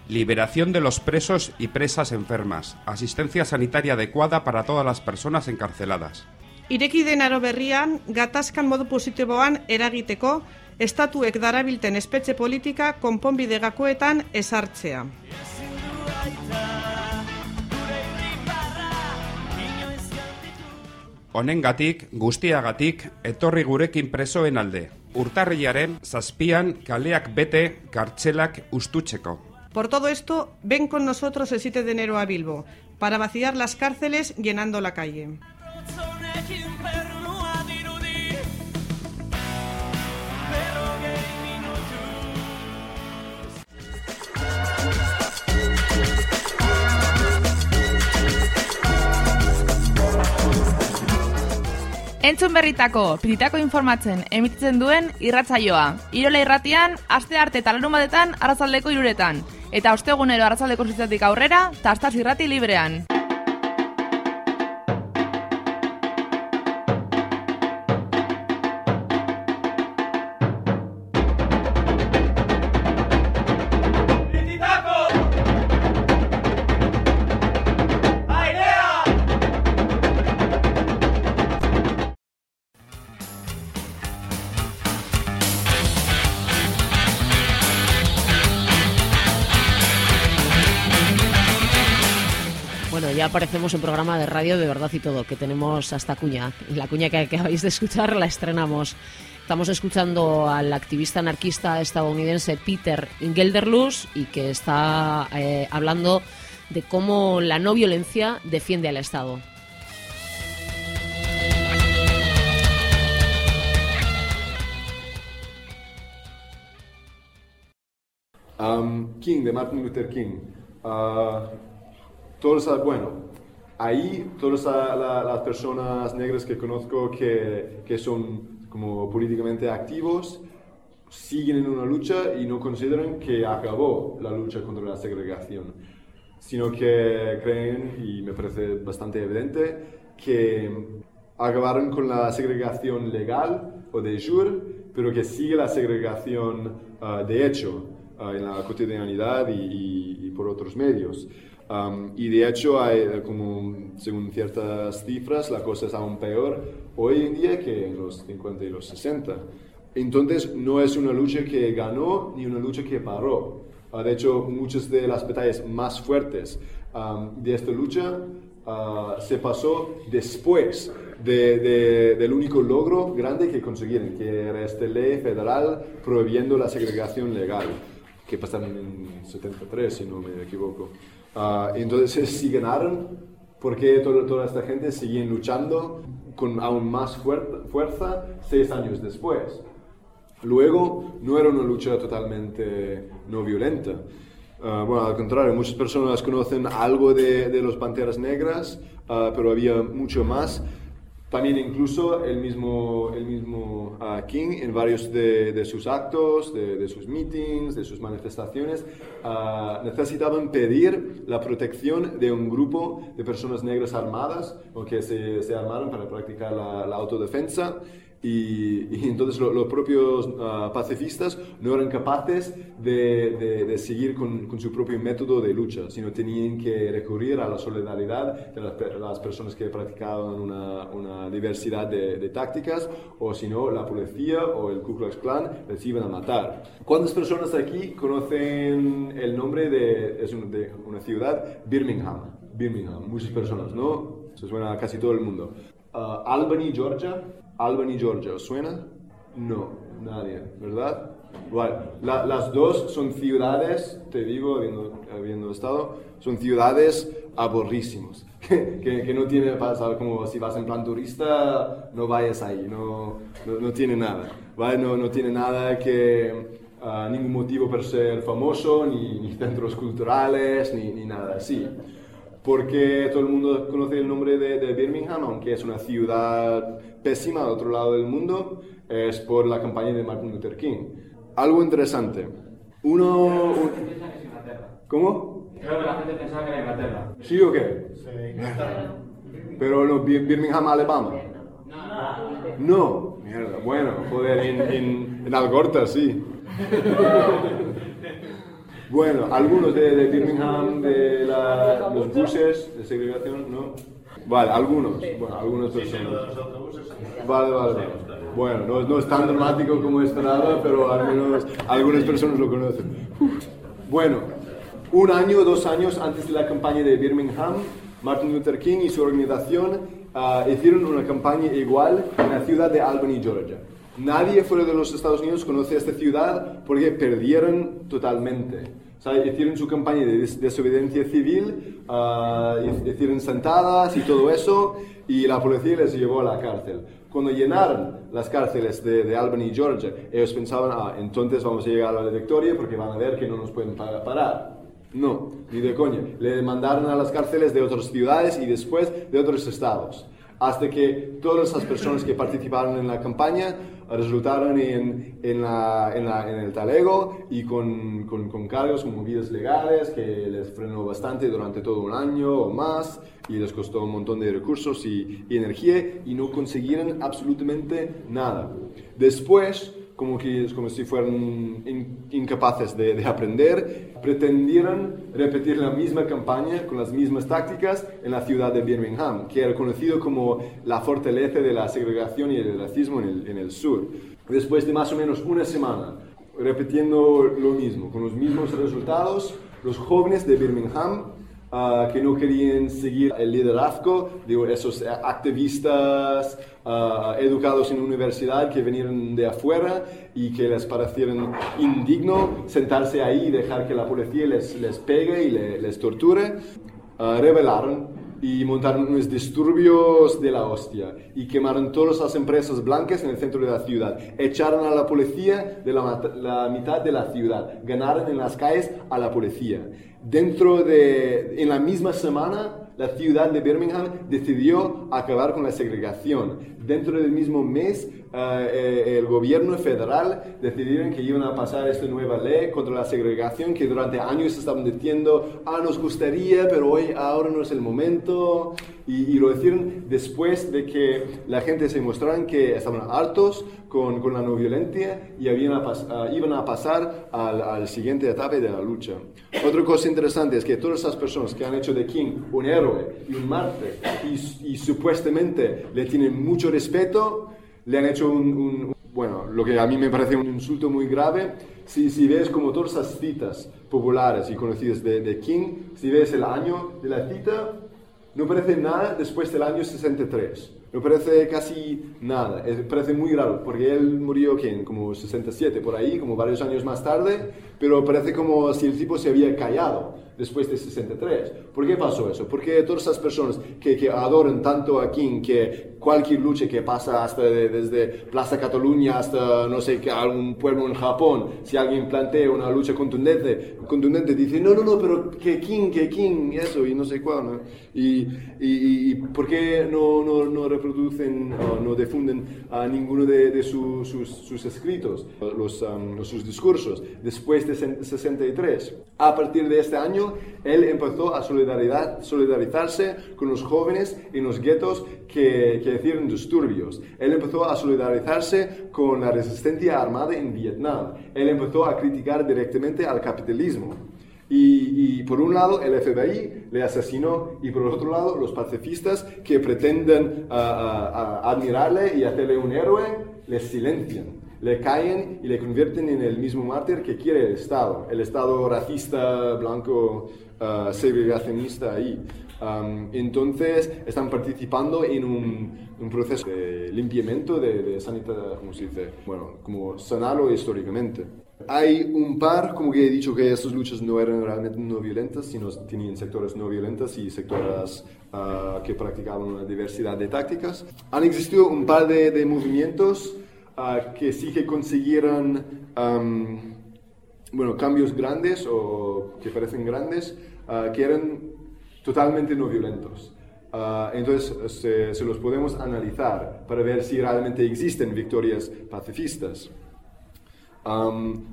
Liberación de los presos y presas enfermas. Asistencia sanitaria adecuada para todas las personas encarceladas. Ireki den aro berrian, gatazkan modu positiboan eragiteko, estatuek darabilten espetxe politika konponbide gakoetan esartzea. Honengatik, guztiagatik, etorri gurekin presoen alde. Urtarriaren, zazpian, kaleak bete, kartxelak ustutzeko. Por todo esto, ven con nosotros el 7 de enero a Bilbo, para vaciar las cárceles llenando la calle. Entzun berritako, piritako informatzen emititzen duen irratzaioa. Irola irratian, aste arte talarun batetan, arrazaldeko iruretan eta ostegunero arratsaldeko zitzatik aurrera, tastaz irrati librean. Ya aparecemos en programa de radio de verdad y todo, que tenemos hasta cuña. La cuña que acabáis de escuchar la estrenamos. Estamos escuchando al activista anarquista estadounidense Peter Gelderlus y que está eh, hablando de cómo la no violencia defiende al Estado. Um, King, de Martin Luther King. Uh, todos, bueno, ahí todas las personas negras que conozco que, que son como políticamente activos siguen en una lucha y no consideran que acabó la lucha contra la segregación, sino que creen, y me parece bastante evidente, que acabaron con la segregación legal o de jure, pero que sigue la segregación uh, de hecho uh, en la cotidianidad y por otros medios. Um, y de hecho, hay, eh, como según ciertas cifras, la cosa es aún peor hoy en día que en los 50 y los 60. Entonces, no es una lucha que ganó ni una lucha que paró. Uh, de hecho, muchas de las batallas más fuertes um, de esta lucha uh, se pasó después de, de, del único logro grande que consiguieron, que era esta ley federal prohibiendo la segregación legal, que pasaron en 73, si no me equivoco. Uh, entonces, si ganaron, ¿por qué toda, toda esta gente sigue luchando con aún más fuer fuerza seis años después? Luego, no era una lucha totalmente no violenta. Uh, bueno, al contrario, muchas personas conocen algo de, de los Panteras Negras, uh, pero había mucho más. También incluso el mismo, el mismo uh, King en varios de, de sus actos, de, de, sus meetings, de sus manifestaciones, uh, necesitaban pedir la protección de un grupo de personas negras armadas o que se, se armaron para practicar la, la autodefensa y, y, entonces lo, los propios uh, pacifistas no eran capaces de, de, de seguir con, con, su propio método de lucha, sino tenían que recurrir a la solidaridad de las, las personas que practicaban una, una diversidad de, de, tácticas, o si no, la policía o el Ku Klux Klan les iban a matar. ¿Cuántas personas aquí conocen el nombre de, es un, de una ciudad? Birmingham. Birmingham, muchas personas, ¿no? Se suena a casi todo el mundo. Uh, Albany, Georgia, Albany, Georgia, ¿os suena? No, nadie, ¿verdad? Bueno, la, las dos son ciudades, te digo, habiendo, estado, son ciudades aburrísimas, que, que, que, no tiene, pasar como si vas en plan turista, no vayas ahí, no, no, tiene nada, ¿vale? No, no tiene nada que, uh, ningún motivo para ser famoso, ni, ni centros culturales, ni, ni nada así porque todo el mundo conoce el nombre de, de, Birmingham, aunque es una ciudad pésima al otro lado del mundo, es por la campaña de Martin Luther King. Algo interesante. Uno... Un... ¿Cómo? Creo que la gente pensaba que era Inglaterra. ¿Sí o qué? Sí. Pero no, Birmingham, Alabama. No. Mierda, bueno, joder, en, en, en Algorta sí. Bueno, algunos de, de Birmingham, de la, los buses de segregación, ¿no? Vale, algunos, bueno, algunas personas. Vale, vale. Bueno, no, no es tan dramático como esperaba, pero al menos algunas personas lo conocen. Bueno, un año o dos años antes de la campaña de Birmingham, Martin Luther King y su organización uh, hicieron una campaña igual en la ciudad de Albany, Georgia. Nadie fuera de los Estados Unidos conoce esta ciudad porque perdieron totalmente. O sea, hicieron su campaña de desobediencia civil, uh, hicieron sentadas y todo eso, y la policía les llevó a la cárcel. Cuando llenaron las cárceles de, de Albany, Georgia, ellos pensaban, ah, entonces vamos a llegar a la victoria porque van a ver que no nos pueden parar. No, ni de coña. Le mandaron a las cárceles de otras ciudades y después de otros estados hasta que todas esas personas que participaron en la campaña resultaron en, en, la, en, la, en el talego y con, con, con, cargos, con movidas legales que les frenó bastante durante todo un año o más y les costó un montón de recursos y, y energía y no consiguieron absolutamente nada. Después, como, que, como si fueran in, incapaces de, de, aprender, pretendieron repetir la misma campaña con las mismas tácticas en la ciudad de Birmingham, que era conocido como la fortaleza de la segregación y el racismo en el, en el sur. Después de más o menos una semana repitiendo lo mismo, con los mismos resultados, los jóvenes de Birmingham ah, que no querían seguir el liderazgo de esos activistas ah, educados en universidad que venían de afuera y que les parecieron indigno sentarse ahí y dejar que la policía les, les pegue y le- les torture. Ah, rebelaron y montaron unos disturbios de la hostia y quemaron todas las empresas blancas en el centro de la ciudad. Echaron a la policía de la, la mitad de la ciudad. Ganaron en las calles a la policía. Dentro de, en la misma semana, la ciudad de Birmingham decidió acabar con la segregación. Dentro del mismo mes, eh, eh, el gobierno federal decidieron que iban a pasar esta nueva ley contra la segregación que durante años estaban diciendo, ah, nos gustaría, pero hoy, ahora no es el momento. Y, y lo hicieron después de que la gente se mostraran que estaban hartos con, con la no violencia y habían a pas- ah, iban a pasar al, al siguiente etapa de la lucha. Otra cosa interesante es que todas esas personas que han hecho de King un héroe y un mártir y, y supuestamente le tienen mucho respeto, le han hecho un, un- bueno, lo que a mí me parece un insulto muy grave. Si, si ves como todas esas citas populares y conocidas de, de King, si ves el año de la cita, no parece nada después del año 63. No parece casi nada. Parece muy raro, porque él murió ¿quién? como 67 por ahí, como varios años más tarde, pero parece como si el tipo se había callado después de 63. ¿Por qué pasó eso? Porque todas esas personas que, que adoran tanto a King, que cualquier lucha que pasa hasta de- desde Plaza Cataluña hasta no sé algún pueblo en Japón, si alguien plantea una lucha contundente, contundente dice, no, no, no, pero que King, que King, eso, y no sé cuál, ¿no? Y, y, y- ¿por qué no, no, no reproducen no difunden a ninguno de, de su- sus, sus escritos, los, um, sus discursos, después de sen- 63? A partir de este año, él empezó a solidarizarse con los jóvenes en los guetos que, que hicieron disturbios. Él empezó a solidarizarse con la resistencia armada en Vietnam. Él empezó a criticar directamente al capitalismo. Y, y por un lado el FBI le asesinó y por otro lado los pacifistas que pretenden ah, ah, ah, admirarle y hacerle un héroe, le silencian, le caen y le convierten en el mismo mártir que quiere el Estado, el Estado racista, blanco, ah, segregacionista ahí. Am, entonces están participando en un, un proceso de limpiamiento de, de sanidad, ¿cómo se dice? Bueno, como sanarlo históricamente. Hay un par, como que he dicho, que estas luchas no eran realmente no violentas, sino tenían sectores no violentas y sectores ah, que practicaban una diversidad de tácticas. Han existido un par de, de movimientos que sí que consiguieron am, bueno, cambios grandes o que parecen grandes, ah, que eran totalmente no violentos. Ah, entonces se, se los podemos analizar para ver si realmente existen victorias pacifistas.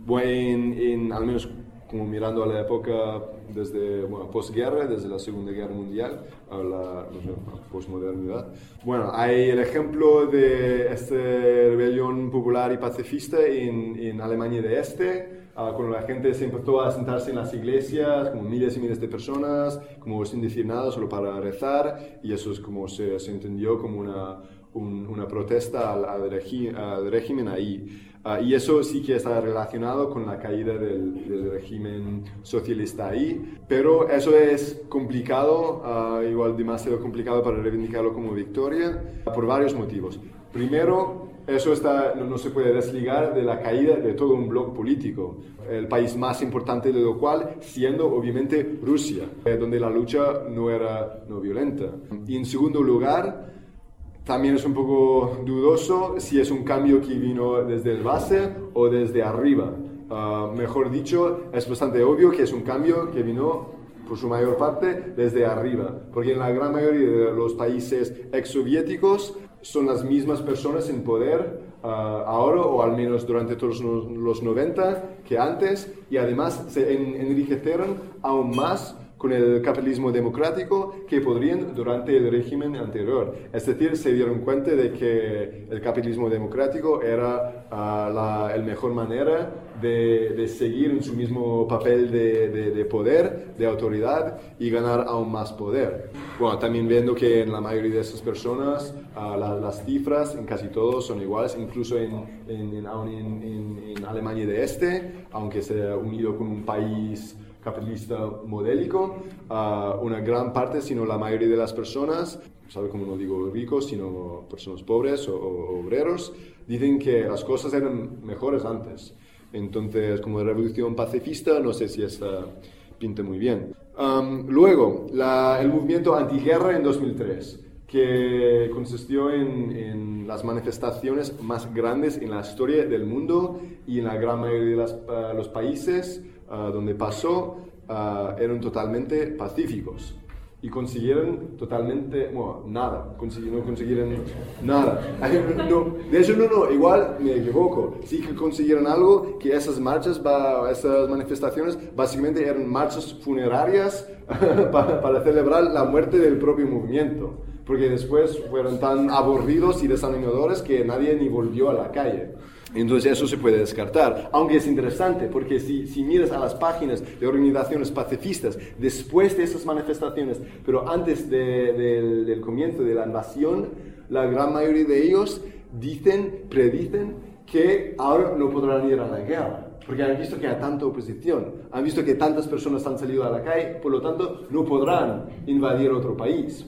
Bueno, en, en- al menos como mirando a la época desde bueno, posguerra, desde la Segunda Guerra Mundial a la no sé, posmodernidad. Bueno, hay el ejemplo de esta rebelión popular y pacifista en, en Alemania de Este, ah, cuando la gente se empezó a sentarse en las iglesias, como miles y miles de personas, como sin decir nada, solo para rezar, y eso es como se, se entendió como una, un- una protesta al, al al régimen ahí. Ah, y eso sí que está relacionado con la caída del, del régimen socialista ahí, pero eso es complicado, ah, igual demasiado complicado para reivindicarlo como victoria, por varios motivos. Primero, eso está, no, no se puede desligar de la caída de todo un bloque político, el país más importante de lo cual siendo obviamente Rusia, eh, donde la lucha no era no violenta. Y en segundo lugar, también es un poco dudoso si es un cambio que vino desde el base o desde arriba. Ah, mejor dicho, es bastante obvio que es un cambio que vino por su mayor parte desde arriba, porque en la gran mayoría de los países exsoviéticos son las mismas personas en poder ah, ahora o al menos durante todos los 90 que antes y además se en- enriquecieron aún más con el capitalismo democrático que podrían durante el régimen anterior. Es decir, se dieron cuenta de que el capitalismo democrático era ah, la el mejor manera de, de seguir en su mismo papel de, de- de poder, de autoridad y ganar aún más poder. Bueno, también viendo que en la mayoría de esas personas ah, la- las cifras en casi todos son iguales, incluso en, en- en- en- Alemania de Este, aunque se ha unido con un país capitalista modélico, una gran parte, si no la mayoría de las personas, ¿sabe cómo no digo ricos, sino personas pobres o, obreros, dicen que las cosas eran mejores antes. Entonces, como revolución pacifista, no sé si esta pinta muy bien. Luego, el movimiento antiguerra en 2003 que consistió en, las manifestaciones más grandes en la historia del mundo y en la gran mayoría de uh, los países uh, donde pasó uh, eran totalmente pacíficos y consiguieron totalmente, bueno, nada, no consiguieron nada. No, de hecho, no, no, igual me equivoco. Sí que consiguieron algo, que esas marchas, esas manifestaciones, básicamente eran marchas funerarias para, para celebrar la muerte del propio movimiento. Porque después fueron tan aburridos y desanimadores que nadie ni volvió a la calle. Entonces eso se puede descartar, aunque es interesante porque si, si, miras a las páginas de organizaciones pacifistas después de esas manifestaciones, pero antes de, de, del comienzo de la invasión, la gran mayoría de ellos dicen, predicen que ahora no podrán ir a la guerra. Porque han visto que hay tanta oposición, han visto que tantas personas han salido a la calle, por lo tanto no podrán invadir otro país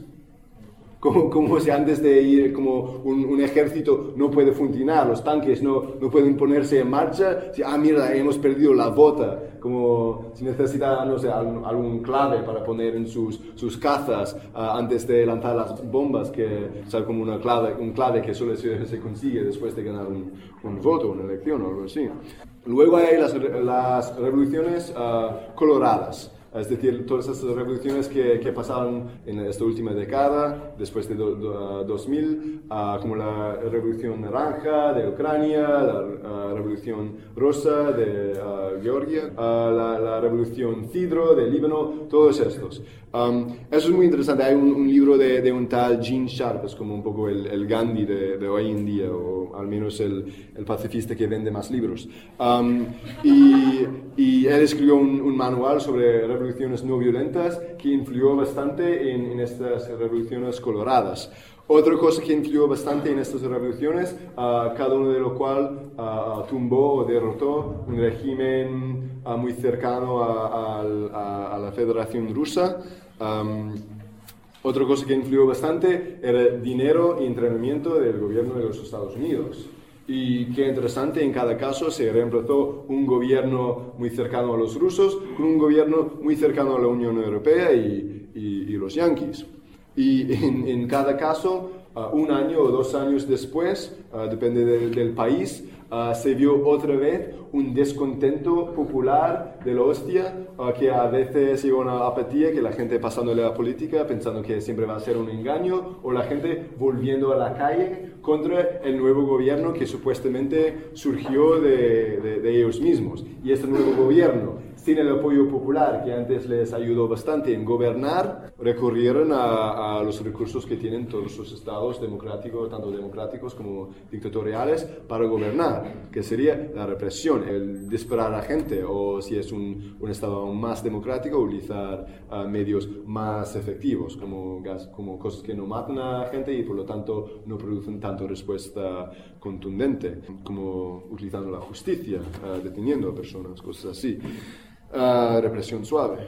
como, como si antes de ir, como un, un, ejército no puede funcionar, los tanques no, no pueden ponerse en marcha, si, ah, mira, hemos perdido la bota, como si necesita, no sé, algún, algún clave para poner en sus, sus cazas uh, antes de lanzar las bombas, que es como una clave, un clave que solo se, se consigue después de ganar un, un, voto, una elección o algo así. Luego hay las, las revoluciones uh, coloradas. Es decir, todas esas revoluciones que, que pasaron en esta última década, después de do, do, 2000, uh, como la Revolución Naranja de Ucrania, la uh, Revolución Rosa de Georgia, la, Revolución Cidro de Líbano, todos estos. Eso es muy interesante. Hay un, libro de, de, un tal Gene Sharp, es como un poco el, Gandhi de, hoy en día, o al menos el, el pacifista que vende más libros. Y, y, él escribió un, un manual sobre revoluciones no violentas que influyó bastante en, en estas revoluciones coloradas. Otra cosa que influyó bastante en estas revoluciones, uh, cada uno de lo cual uh, tumbó o derrotó un régimen uh, muy cercano a, a, a, la Federación Rusa. Um, otra cosa que influyó bastante era dinero y entrenamiento del gobierno de los Estados Unidos. Y qué interesante, en cada caso se reemplazó un gobierno muy cercano a los rusos con un gobierno muy cercano a la Unión Europea y, y, y los yanquis. Y en, en cada caso, uh, un año o dos años después, uh, depende de, del país, uh, se vio otra vez un descontento popular de la hostia, que a veces llega una apatía, que la gente pasándole a la política pensando que siempre va a ser un engaño, o la gente volviendo a la calle contra el nuevo gobierno que supuestamente surgió de, de ellos mismos. Y este nuevo gobierno sin el apoyo popular que antes les ayudó bastante en gobernar, recurrieron a, los recursos que tienen todos los estados democráticos, tanto democráticos como dictatoriales, para gobernar, que sería la represión, el disparar a gente, o si es un, un estado más democrático, utilizar uh, medios más efectivos, como, gas, como cosas que no matan a gente y por lo tanto no producen tanto respuesta contundente, como utilizando la justicia, uh, deteniendo a personas, cosas así. Uh, represión suave.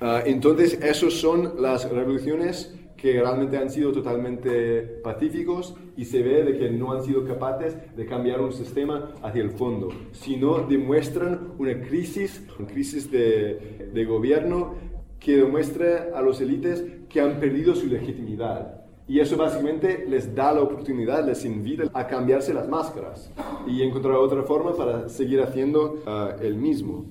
Uh, entonces, esas son las revoluciones que realmente han sido totalmente pacíficos y se ve de que no han sido capaces de cambiar un sistema hacia el fondo, sino demuestran una crisis, una crisis de, de gobierno que demuestra a los élites que han perdido su legitimidad. Y eso básicamente les da la oportunidad, les invita a cambiarse las máscaras y encontrar otra forma para seguir haciendo uh, el mismo.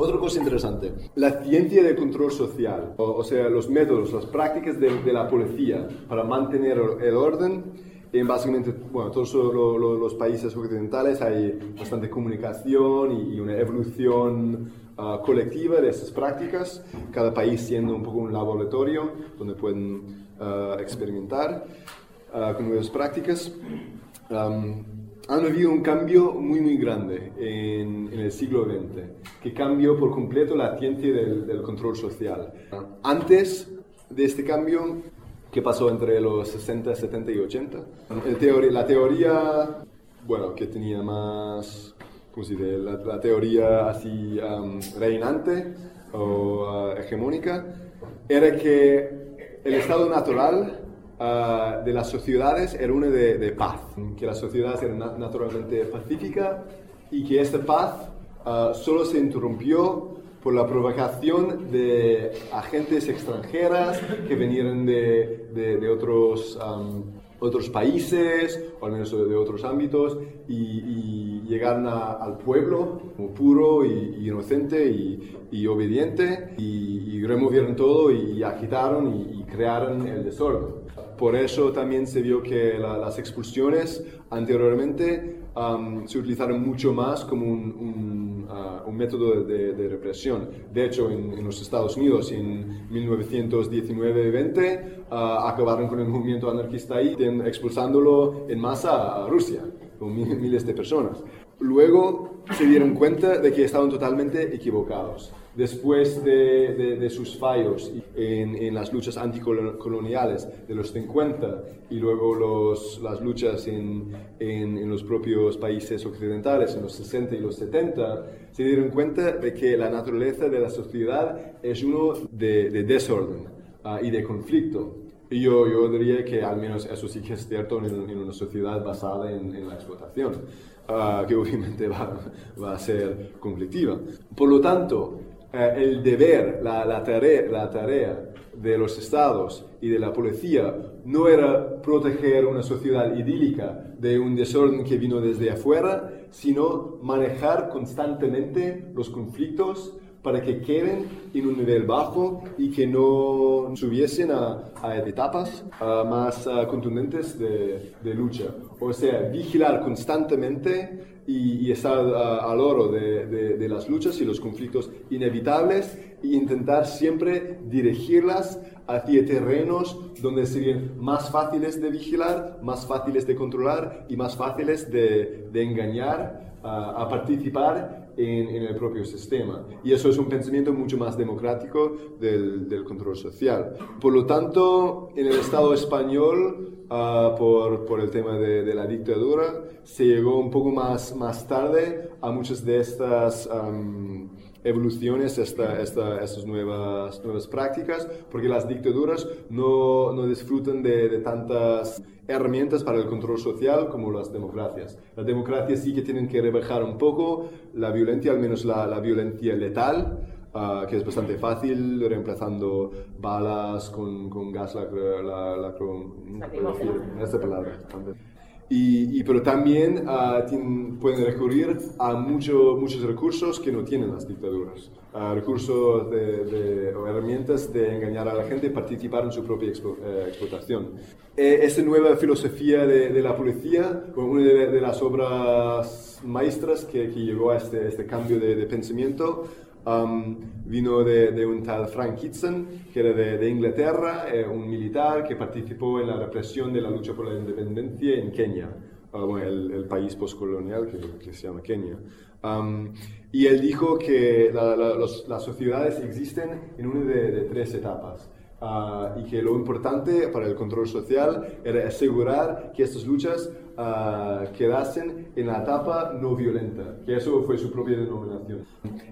Otra cosa interesante, la ciencia del control social, o, o sea, los métodos, las prácticas de, de, la policía para mantener el orden. En básicamente, bueno, todos lo, lo, los países occidentales hay bastante comunicación y, y una evolución uh, colectiva de esas prácticas, cada país siendo un poco un laboratorio donde pueden uh, experimentar uh, con nuevas prácticas. Um, han habido un cambio muy, muy grande en, en, el siglo XX, que cambió por completo la ciencia del, del, control social. Antes de este cambio, que pasó entre los 60, 70 y 80, teoría, la teoría, bueno, que tenía más ¿cómo se dice? La, la teoría así um, reinante o uh, hegemónica, era que el estado natural uh, de las sociedades era uno de, paz, que las sociedades eran na- naturalmente pacíficas y que esta paz uh, solo se interrumpió por la provocación de agentes extranjeras que venían de, de- otros, otros países, o al menos de otros ámbitos, y, llegaron al pueblo como puro y, inocente y, y obediente, y, removieron todo y, agitaron y crearon el desorden. Por eso también se vio que la- las expulsiones anteriormente se utilizaron mucho más como un, ah, método de, represión. De hecho, en, los Estados Unidos en 1919-20 ah, acabaron con el movimiento anarquista ahí, expulsándolo en masa a Rusia, con mi- miles de personas. Luego se dieron cuenta de que estaban totalmente equivocados. Después de, de- de sus fallos en, en las luchas anticoloniales de los 50 y luego los- las luchas en, en- en los propios países occidentales en los 60 y los 70, se dieron cuenta de que la naturaleza de la sociedad es uno de, de desorden ah, y de conflicto. Y yo, yo diría que al menos eso sí que es cierto en, en una sociedad basada en, en la explotación, ah, que obviamente va, va a ser conflictiva. Por lo tanto, eh, el deber, la, tarea, la tarea de los estados y de la policía no era proteger una sociedad idílica de un desorden que vino desde afuera, sino manejar constantemente los conflictos para que queden en un nivel bajo y que no subiesen a, etapas ah, más ah, contundentes de, de lucha. O sea, vigilar constantemente y, estar ah, al oro de, de- de las luchas y los conflictos inevitables e intentar siempre dirigirlas hacia terrenos donde serían más fáciles de vigilar, más fáciles de controlar y más fáciles de, de engañar ah, a participar en, en el propio sistema. Y eso es un pensamiento mucho más democrático del, del control social. Por lo tanto, en el Estado español, ah, por, por el tema de, de la dictadura, se llegó un poco más, más tarde a muchas de estas... am, evoluciones, esta, esta, estas nuevas, nuevas prácticas, porque las dictaduras no, no disfrutan de, de tantas herramientas para el control social como las democracias. Las democracias sí que tienen que rebajar un poco la violencia, al menos la, la violencia letal, ah, que es bastante fácil, reemplazando balas con, con gas lacro... La, lacro esta palabra. Y, y- pero también ah, tien- pueden recurrir a mucho- muchos recursos que no tienen las dictaduras. Ah, recursos de, de- o herramientas de engañar a la gente y participar en su propia expo- eh, explotación. Eh, esta nueva filosofía de, de la policía, una de, de las obras maestras que, que llegó a este, este cambio de pensamiento, Um, vino de, de un tal Frank Kitson, que era de, de Inglaterra, eh, un militar que participó en la represión de la lucha por la independencia en Kenia, ah, el, el país postcolonial que, que se llama Kenia. Um, y él dijo que la- la- los- las sociedades existen en una de, de tres etapas. Ah, y que lo importante para el control social era asegurar que estas luchas ah, quedasen en la etapa no violenta, que eso fue su propia denominación.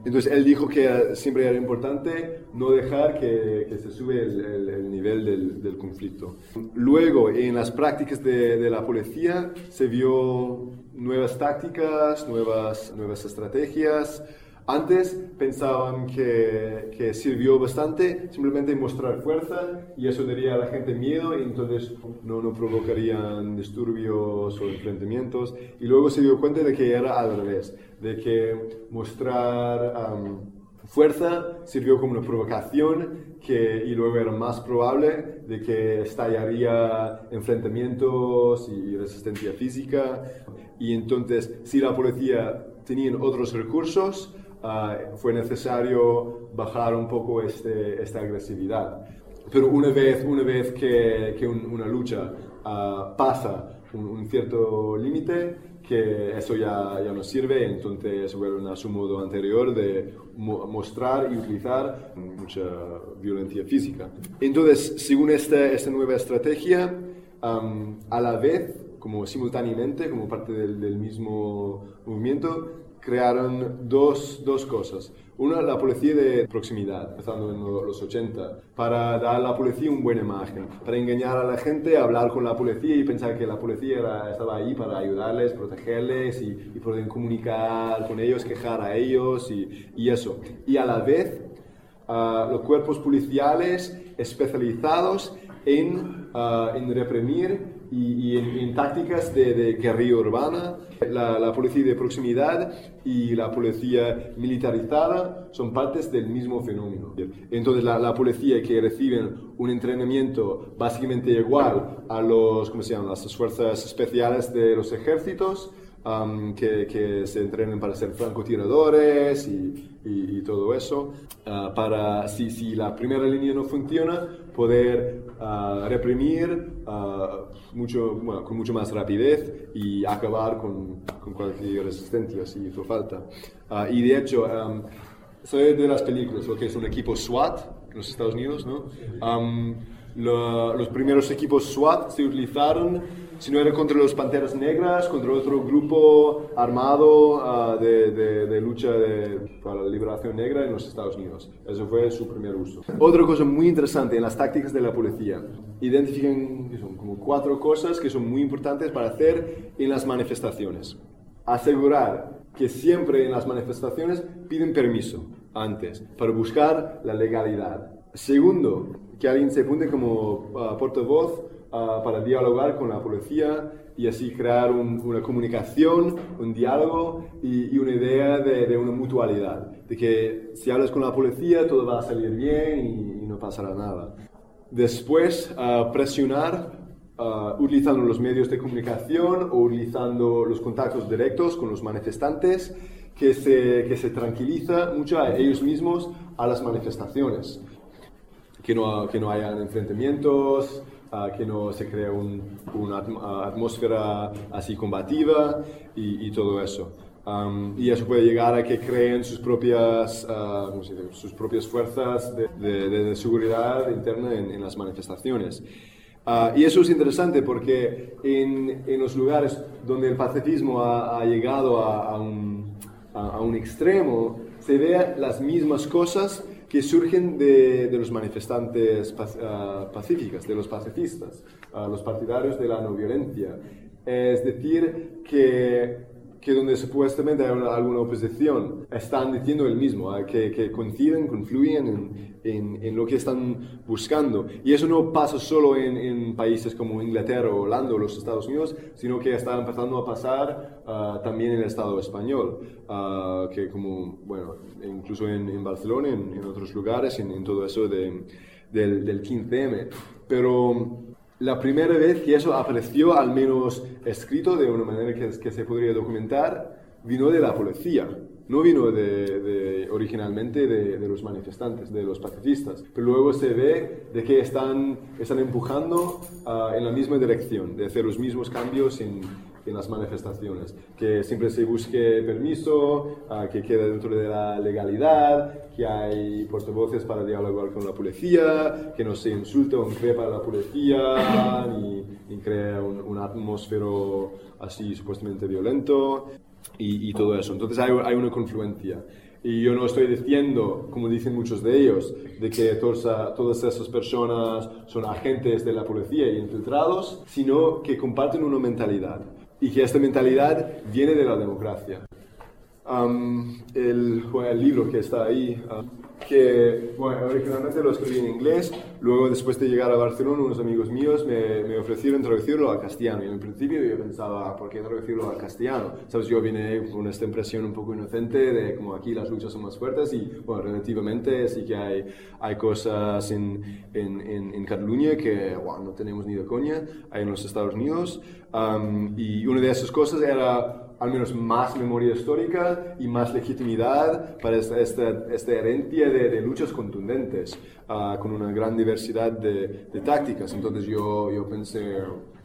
Entonces él dijo que siempre era importante no dejar que, que se sube el, el- el nivel del, del conflicto. Luego, en las prácticas de, de la policía se vio nuevas tácticas, nuevas, nuevas estrategias. Antes pensaban que, que sirvió bastante simplemente mostrar fuerza y eso daría a la gente miedo y entonces no, no provocarían disturbios o enfrentamientos. Y luego se dio cuenta de que era al revés, de que mostrar am, fuerza sirvió como una provocación que, y luego era más probable de que estallaría enfrentamientos y resistencia física. Y entonces, si la policía tenía otros recursos, ah, fue necesario bajar un poco este, esta agresividad. Pero una vez, una vez que, que un- una lucha ah, pasa un, un cierto límite, que eso ya, ya no sirve, entonces vuelven a su modo anterior de mo- mostrar y utilizar mucha violencia física. Entonces, según esta, esta nueva estrategia, am, a la vez, como simultáneamente, como parte del, del mismo movimiento, crearon dos, dos cosas. Una, la policía de proximidad, empezando en los 80, para dar a la policía una buena imagen, para engañar a la gente, hablar con la policía y pensar que la policía estaba ahí para ayudarles, protegerles y, y poder comunicar con ellos, quejar a ellos y, y eso. Y a la vez, ah, los cuerpos policiales especializados en, ah, en reprimir y, y en, en tácticas de, de guerrilla urbana. La, la policía de proximidad y la policía militarizada son partes del mismo fenómeno. Entonces, la, la policía que reciben un entrenamiento básicamente igual a los, ¿cómo se llaman? las fuerzas especiales de los ejércitos, am, que, que se entrenan para ser francotiradores y, y- y todo eso, ah, para, si, si la primera línea no funciona, poder ah, reprimir ah, mucho, bueno, con mucho más rapidez y acabar con, con cualquier resistencia si hizo falta. Y de hecho, am, soy de las películas, lo que es un equipo SWAT en los Estados Unidos, ¿no? Lo- los primeros equipos SWAT se utilizaron, si no era contra los Panteras Negras, contra otro grupo armado ah, de, de- de lucha de- para la liberación negra en los Estados Unidos. Eso fue su primer uso. Otra cosa muy interesante en las tácticas de la policía, identifican son como cuatro cosas que son muy importantes para hacer en las manifestaciones asegurar que siempre en las manifestaciones piden permiso antes para buscar la legalidad. Segundo, que alguien se apunte como ah, portavoz para dialogar con la policía y así crear un- una comunicación, un diálogo y, una idea de, una mutualidad, de que si hablas con la policía todo va a salir bien y, no pasará nada. Después, ah, presionar utilizando los medios de comunicación o utilizando los contactos directos con los manifestantes, que se, que se tranquiliza mucho a ellos mismos a las manifestaciones. Que no, que no hayan enfrentamientos, ah, que no se cree un- una atm- atmósfera así combativa y, y todo eso. Am, y eso puede llegar a que creen sus propias, ah, ¿cómo se dice? sus propias fuerzas de, de- de- seguridad interna en, en las manifestaciones. Ah, y eso es interesante porque en, en los lugares donde el pacifismo ha, ha llegado a, a un, a, a un extremo, se ve las mismas cosas que surgen de, de los manifestantes pac- ah, pacíficos, de los pacifistas, ah, los partidarios de la no violencia. Es decir, que que donde supuestamente hay una- alguna oposición están diciendo el mismo, ah, que, que coinciden, confluyen en, en- en lo que están buscando. Y eso no pasa solo en, en países como Inglaterra, Holanda o los Estados Unidos, sino que está empezando a pasar ah, también en el Estado español, ah, que como, bueno, incluso en, Barcelona, en, otros lugares, en todo eso de- del, del 15M. Pero la primera vez que eso apareció, al menos escrito de una manera que, que se podría documentar, vino de la policía. No vino de, de- originalmente de, de los manifestantes, de los pacifistas. Pero luego se ve de que están, están empujando ah, en la misma dirección, de hacer los mismos cambios en, en las manifestaciones. Que siempre se busque permiso, ah, que quede dentro de la legalidad, que hay portavoces para dialogar con la policía, que no se insulte o increpa a la policía, ni, ni crea un, un atmósfero así supuestamente violento y, y todo eso. Entonces hay, hay una confluencia. Y yo no estoy diciendo, como dicen muchos de ellos, de que todas, todas esas personas son agentes de la policía y infiltrados, sino que comparten una mentalidad y que esta mentalidad viene de la democracia. El, libro que está ahí, que bueno, originalmente lo escribí en inglés, luego después de llegar a Barcelona unos amigos míos me, me ofrecieron traducirlo al castellano. Y en principio yo pensaba, "Ah, ¿por qué traducirlo al castellano? Sabes, yo vine con esta impresión un poco inocente de como aquí las luchas son más fuertes y bueno, relativamente sí que hay, hay cosas en, en, en, en Cataluña que bueno, no tenemos ni de coña, hay en los Estados Unidos. Y una de esas cosas era al menos más memoria histórica y más legitimidad para esta, esta, esta herencia de, de luchas contundentes, ah, con una gran diversidad de, de tácticas. Entonces yo, yo pensé,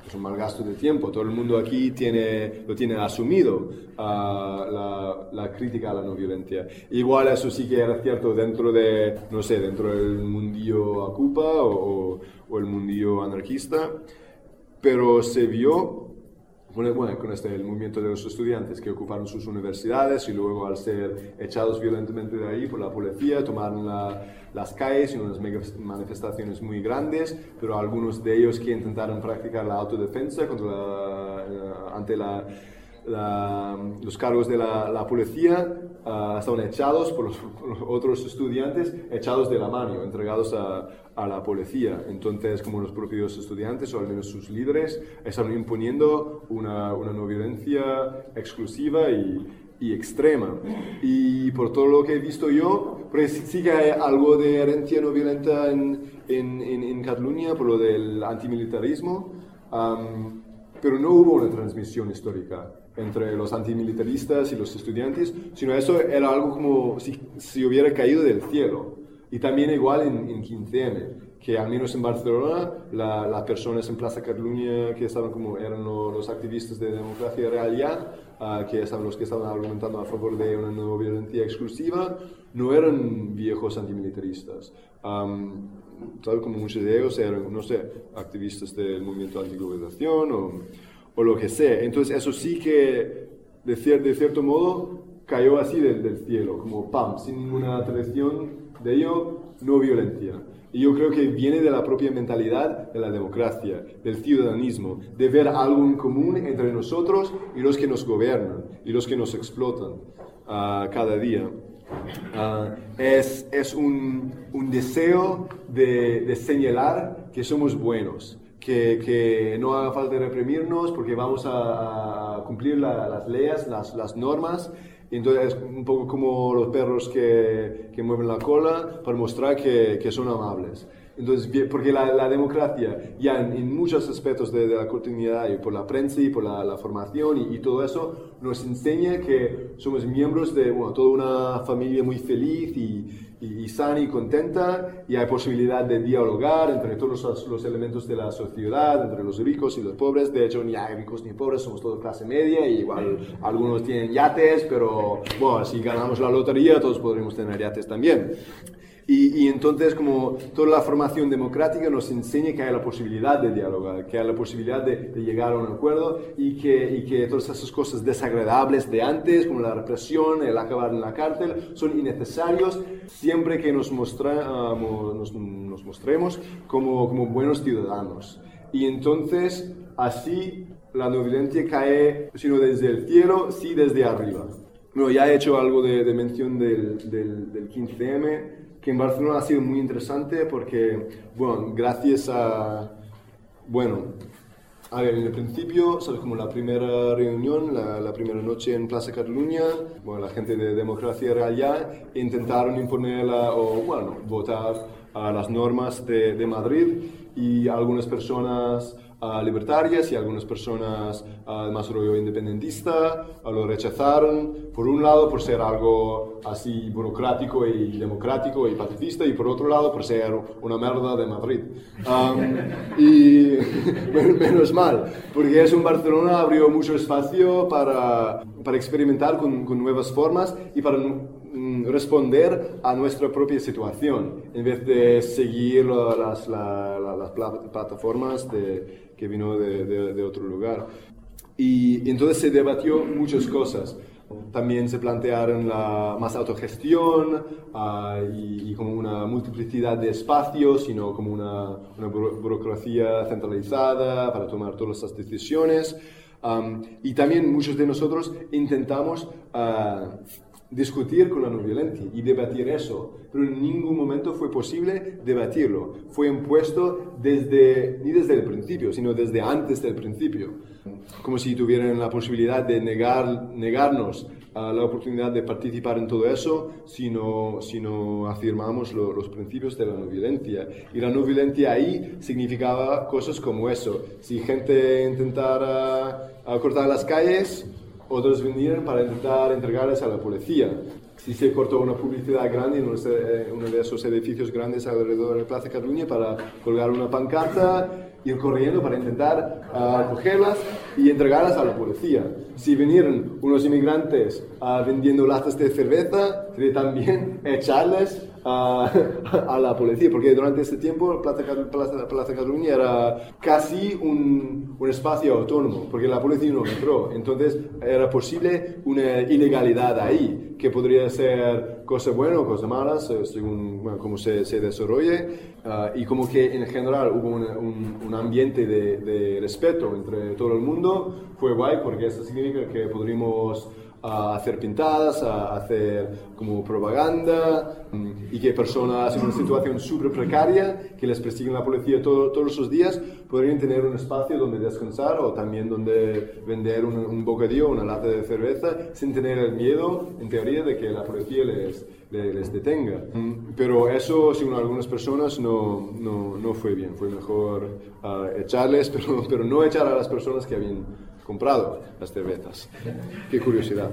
es un mal gasto de tiempo, todo el mundo aquí tiene, lo tiene asumido, ah, la, la crítica a la no violencia. Igual eso sí que era cierto dentro de, no sé, dentro del mundillo ocupa o, o, o el mundillo anarquista, pero se vio bueno, bueno, con este, el movimiento de los estudiantes que ocuparon sus universidades y luego al ser echados violentamente de ahí por la policía tomaron la, las calles en unas manifestaciones muy grandes, pero algunos de ellos que intentaron practicar la autodefensa contra la, eh, ante la los cargos de la, policía uh, estaban echados por los, otros estudiantes, echados de la mano, entregados a, a, la policía. Entonces, como los propios estudiantes, o al menos sus líderes, estaban imponiendo una, una no violencia exclusiva y, y, extrema. Y por todo lo que he visto yo, pues sí que hay algo de herencia no violenta en, en, en, Cataluña, por lo del antimilitarismo, um, pero no hubo una transmisión histórica entre los antimilitaristas y los estudiantes, sino eso era algo como si, si hubiera caído del cielo. Y también igual en, en 15M, que al menos en Barcelona las personas en Plaza Cataluña que estaban como eran los, activistas de democracia real ya, uh, que estaban los que estaban argumentando a favor de una no violencia exclusiva, no eran viejos antimilitaristas. Um, tal como muchos de ellos eran, no sé, activistas del movimiento antiglobalización o o lo que sea. Entonces eso sí que de, cierto modo cayó así del, cielo, como pam, sin ninguna tradición de ello, no violencia. Y yo creo que viene de la propia mentalidad de la democracia, del ciudadanismo, de ver algo en común entre nosotros y los que nos gobiernan y los que nos explotan uh, cada día. Uh, es, un, deseo de, de señalar que somos buenos, que, que, no haga falta reprimirnos porque vamos a, a cumplir la, las leyes, las, las, normas. Entonces es un poco como los perros que, que mueven la cola para mostrar que, que son amables. Entonces, porque la, la democracia ya en, muchos aspectos de, de, la continuidad y por la prensa y por la, la formación y, y, todo eso nos enseña que somos miembros de bueno, toda una familia muy feliz y, y, sana y contenta y hay posibilidad de dialogar entre todos los, los, elementos de la sociedad, entre los ricos y los pobres. De hecho, ni hay ricos ni pobres, somos todos clase media y igual algunos tienen yates, pero bueno, si ganamos la lotería todos podremos tener yates también. Y, entonces, como toda la formación democrática nos enseña que hay la posibilidad de dialogar, que hay la posibilidad de, llegar a un acuerdo y que, y que, todas esas cosas desagradables de antes, como la represión, el acabar en la cárcel, son innecesarios siempre que nos, nos, nos mostremos como, como buenos ciudadanos. Y entonces, así la no violencia cae, sino desde el cielo, sí desde arriba. Bueno, ya he hecho algo de, de mención del, del, del 15M que en Barcelona ha sido muy interesante porque, bueno, gracias a, bueno, a ver, en el principio, ¿sabes? Como la primera reunión, la, la, primera noche en Plaza Cataluña, bueno, la gente de Democracia Real ya intentaron imponer o, bueno, votar a las normas de, de Madrid y algunas personas libertarias y algunas personas uh, más rollo independentista lo rechazaron, por un lado por ser algo así burocrático y democrático y pacifista y por otro lado por ser una merda de Madrid. y menos mal, porque es un Barcelona abrió mucho espacio para, para experimentar con, con nuevas formas y para Mm, responder a nuestra propia situación en vez de seguir las, las plataformas de, que vino de, de, otro lugar. Y, entonces se debatió muchas cosas. También se plantearon la más autogestión uh, y, y, como una multiplicidad de espacios, sino como una, una burocracia centralizada para tomar todas estas decisiones. Um, y también muchos de nosotros intentamos uh, discutir con la no violencia y debatir eso, pero en ningún momento fue posible debatirlo. Fue impuesto desde, ni desde el principio, sino desde antes del principio. Como si tuvieran la posibilidad de negar, negarnos a la oportunidad de participar en todo eso si no, si no afirmamos lo, los principios de la no violencia. Y la no violencia ahí significaba cosas como eso. Si gente intentara cortar las calles, otros vinieron para intentar entregarles a la policía. Si se cortó una publicidad grande en uno de esos edificios grandes alrededor de la Plaza Cataluña para colgar una pancarta, ir corriendo para intentar ah, cogerlas y entregarlas a la policía. Si vinieron unos inmigrantes ah, vendiendo latas de cerveza, también echarles a, a la policía, porque durante ese tiempo Plaza, Plaza, Plaza Cataluña era casi un, un espacio autónomo, porque la policía no entró, entonces era posible una ilegalidad ahí, que podría ser cosa buena o cosa mala, se- según bueno, cómo se, se desarrolle, Ah, y como que en general hubo una- un, un ambiente de, de respeto entre todo el mundo, fue guay, porque eso significa que podríamos a hacer pintadas, a hacer como propaganda mm, y que personas en una situación súper precaria que les persiguen la policía todo- todos los días podrían tener un espacio donde descansar o también donde vender un, un bocadillo una lata de cerveza sin tener el miedo, en teoría, de que la policía les, le- les detenga. Mm, Pero eso, según algunas personas, no, no, no fue bien. Fue mejor ah, echarles, pero, pero no echar a las personas que habían comprado las cervezas. Qué curiosidad.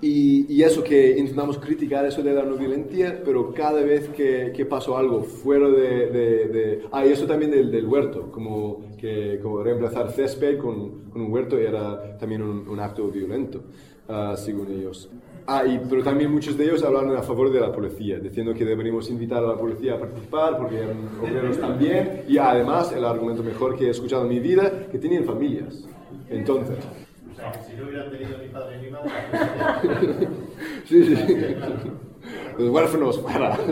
Y, eso que intentamos criticar eso de la no violencia, pero cada vez que, que pasó algo fuera de... de, de- ah, y eso también del, del huerto, como, que, como reemplazar césped con, con un huerto era también un, un acto violento, ah, según ellos. Ah, y, pero también muchos de ellos hablaron a favor de la policía, diciendo que deberíamos invitar a la policía a participar porque eran obreros también, y además, el argumento mejor que he escuchado en mi vida, que tenían familias. Entonces, O sea, que si no hubieran tenido ni padre ni madre, Sí, sí. Los huérfanos fuera.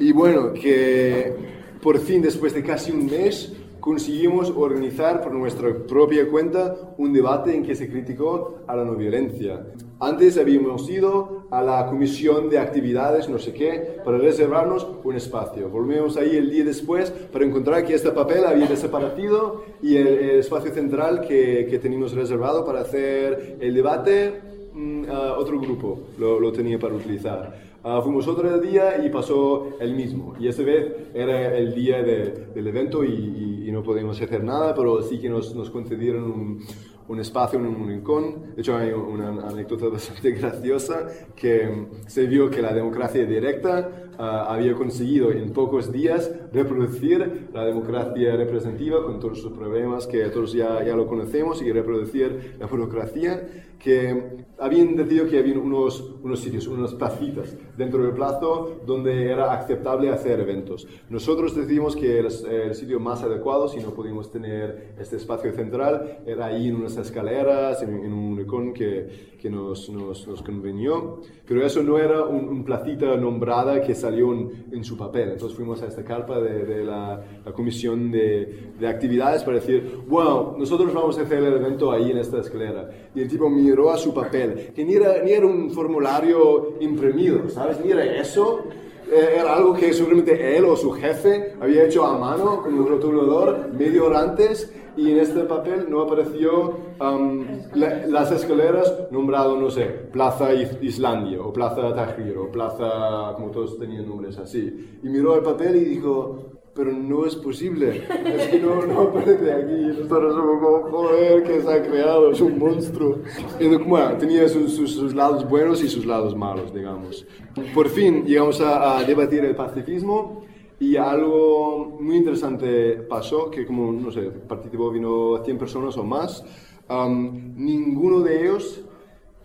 Y bueno, que por fin, después de casi un mes, conseguimos organizar por nuestra propia cuenta un debate en que se criticó a la no violencia. Antes habíamos ido a la comisión de actividades, no sé qué, para reservarnos un espacio. Volvimos ahí el día después para encontrar que este papel había desaparecido y el, el espacio central que, que teníamos reservado para hacer el debate mm, otro grupo lo, lo tenía para utilizar. Ah, fuimos otro día y pasó el mismo. Y esta vez era el día de- del evento y, y- y no podíamos hacer nada, pero sí que nos, nos concedieron un, un espacio en un rincón. De hecho, hay una anécdota bastante graciosa que se vio que la democracia directa ah, había conseguido en pocos días reproducir la democracia representativa con todos sus problemas que todos ya, ya lo conocemos y reproducir la burocracia que habían decidido que había unos, unos sitios, unas placitas dentro del plazo donde era aceptable hacer eventos. Nosotros decidimos que el, el sitio más adecuado, si no pudimos tener este espacio central, era ahí en unas escaleras, en, en un rincón que, que nos, nos, nos convenió. Pero eso no era un, un placita nombrada que salió en, en su papel. Entonces fuimos a esta carpa de, de la, la comisión de, de actividades para decir, bueno, nosotros vamos a hacer el evento ahí en esta escalera. Y el tipo miró a su papel, que ni era, ni era un formulario imprimido, ¿sabes? Ni era eso. Eh, Era algo que seguramente él o su jefe había hecho a mano con un rotulador media hora antes y en este papel no apareció am, la- las escaleras nombrado, no sé, Plaza Is- Islandia o Plaza Tahrir o Plaza, como todos tenían nombres así. Y miró el papel y dijo, pero no es posible, es que no, no aparece aquí. Nosotros somos como, joder, que se ha creado, es un monstruo. Y, bueno, tenía sus, sus- sus lados buenos y sus lados malos, digamos. Por fin llegamos a, a debatir el pacifismo y algo muy interesante pasó, que como, no sé, participó, vino 100 personas o más. Am, ninguno de ellos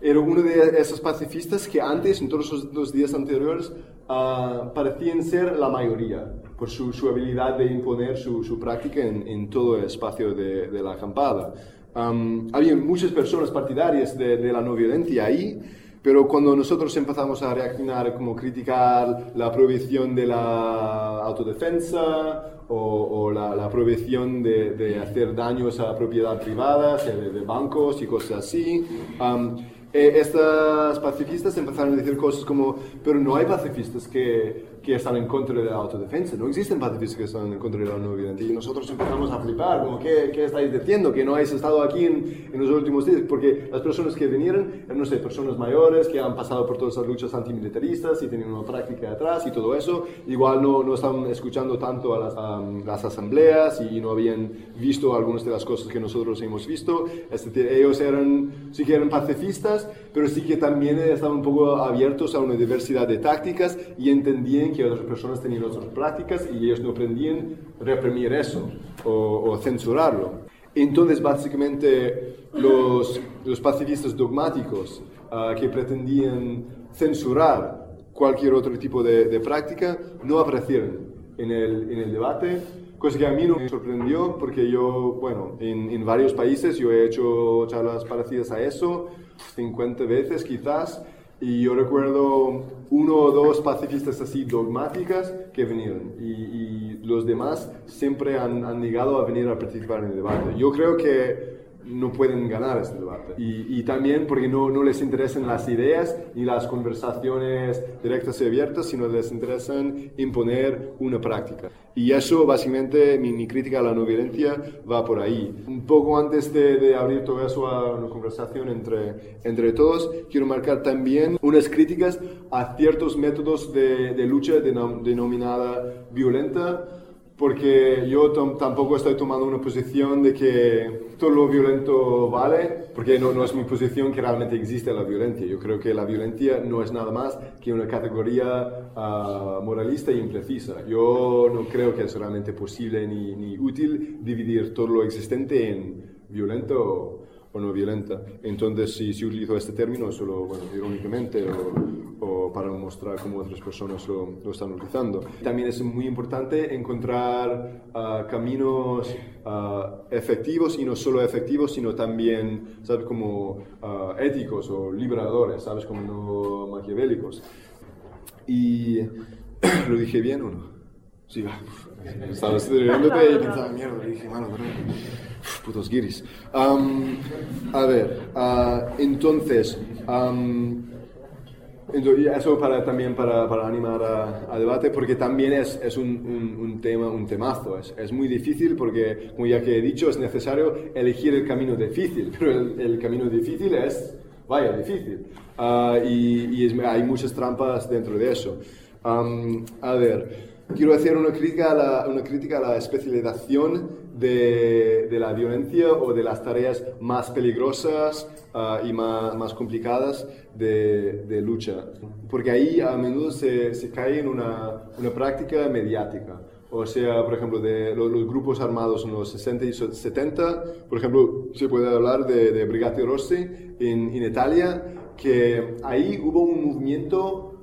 era uno de esos pacifistas que antes, en todos los, los días anteriores, ah, parecían ser la mayoría, por su, su habilidad de imponer su, su práctica en, en todo el espacio de, de la acampada. Am, había muchas personas partidarias de, de la no violencia ahí, pero cuando nosotros empezamos a reaccionar, como criticar la prohibición de la autodefensa o, o la, la prohibición de, de hacer daños a propiedad privada, sea de, de bancos y cosas así, am, eh, estas pacifistas empezaron a decir cosas como, pero no hay pacifistas que, que están en contra de la autodefensa, no existen pacifistas que están en contra de la no violencia. Y nosotros empezamos a flipar, como, ¿qué, qué estáis diciendo? Que no habéis estado aquí en, en los últimos días, porque las personas que vinieron eran, no sé, personas mayores que han pasado por todas las luchas antimilitaristas y tienen una práctica atrás y todo eso. Igual no, no están escuchando tanto a las, a las asambleas y no habían visto algunas de las cosas que nosotros hemos visto. Es decir, ellos eran, sí que eran pacifistas, pero sí que también estaban un poco abiertos a una diversidad de tácticas y entendían que otras personas tenían otras prácticas y ellos no pretendían reprimir eso o, o censurarlo. Entonces, básicamente, los, los pacifistas dogmáticos ah, que pretendían censurar cualquier otro tipo de, de práctica no aparecieron en el, en el debate, cosa que a mí no me sorprendió porque yo, bueno, en, en varios países yo he hecho charlas parecidas a eso, 50 veces quizás, y yo recuerdo uno o dos pacifistas así dogmáticas que vinieron y, y los demás siempre han, han, negado a venir a participar en el debate. Yo creo que no pueden ganar este debate. Y, también porque no, no, les interesan las ideas ni las conversaciones directas y abiertas, sino les interesan imponer una práctica. Y eso, básicamente, mi, crítica a la no violencia va por ahí. Un poco antes de, abrir todo eso a una conversación entre, entre todos, quiero marcar también unas críticas a ciertos métodos de, lucha denom, denominada violenta porque yo tampoco estoy tomando una posición de que todo lo violento vale, porque no, no, es mi posición que realmente existe la violencia. Yo creo que la violencia no es nada más que una categoría uh, moralista y imprecisa. Yo no creo que es realmente posible ni, ni útil dividir todo lo existente en violento o no violenta. Entonces, si, si utilizo este término, solo bueno, irónicamente o, o, para mostrar cómo otras personas lo, lo, están utilizando. También es muy importante encontrar uh, caminos uh, efectivos y no solo efectivos, sino también, ¿sabes?, como uh, éticos o liberadores, ¿sabes?, como no maquiavélicos. Y, ¿lo dije bien o no? Sí, estaba estudiándote y pensaba, mierda, dije, mano, pero putos guiris. Um, a ver, uh, entonces, um, eso para, también para, para animar a, a, debate, porque también es, es un, un, un, tema, un temazo. Es, es, muy difícil porque, como ya que he dicho, es necesario elegir el camino difícil, pero el, el camino difícil es, vaya, difícil. Uh, y, y es, hay muchas trampas dentro de eso. Um, a ver, quiero hacer una crítica a la, una crítica a la especialización de, de, la violencia o de las tareas más peligrosas uh, y más, más complicadas de, de, lucha. Porque ahí a menudo se, se cae en una, una, práctica mediática. O sea, por ejemplo, de los, los, grupos armados en los 60 y 70, por ejemplo, se puede hablar de, de Brigati Rossi en, en Italia, que ahí hubo un movimiento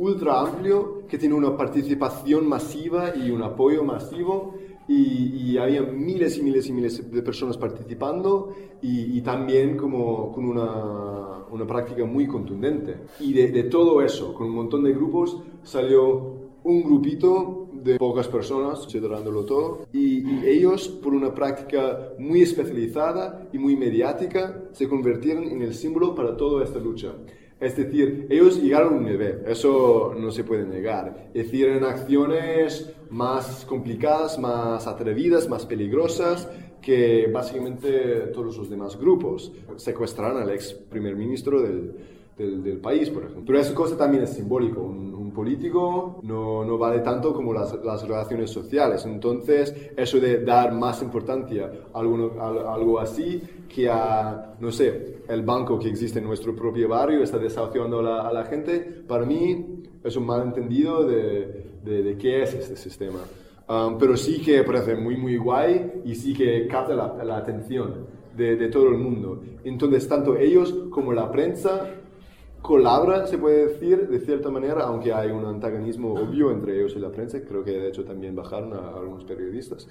ultra amplio que tiene una participación masiva y un apoyo masivo y, y, había miles y miles y miles de personas participando y, y también como con una, una, práctica muy contundente. Y de, de, todo eso, con un montón de grupos, salió un grupito de pocas personas, considerándolo todo, y, y ellos, por una práctica muy especializada y muy mediática, se convirtieron en el símbolo para toda esta lucha. Es decir, ellos llegaron a un nivel, eso no se puede negar. Hicieron acciones más complicadas, más atrevidas, más peligrosas que básicamente todos los demás grupos. Secuestraron al ex primer ministro del, del, del, país, por ejemplo. Pero esa cosa también es simbólico. Un, un político no, no, vale tanto como las, las, relaciones sociales. Entonces, eso de dar más importancia a algo, a algo así que a, no sé, el banco que existe en nuestro propio barrio está desahuciando a la, a la gente, para mí es un malentendido de, de, de qué es este sistema. Um, pero sí que parece muy, muy guay y sí que capta la, la atención de, de, todo el mundo. Entonces, tanto ellos como la prensa colabora, se puede decir, de cierta manera, aunque hay un antagonismo obvio entre ellos y la prensa, creo que de hecho también bajaron a, a algunos periodistas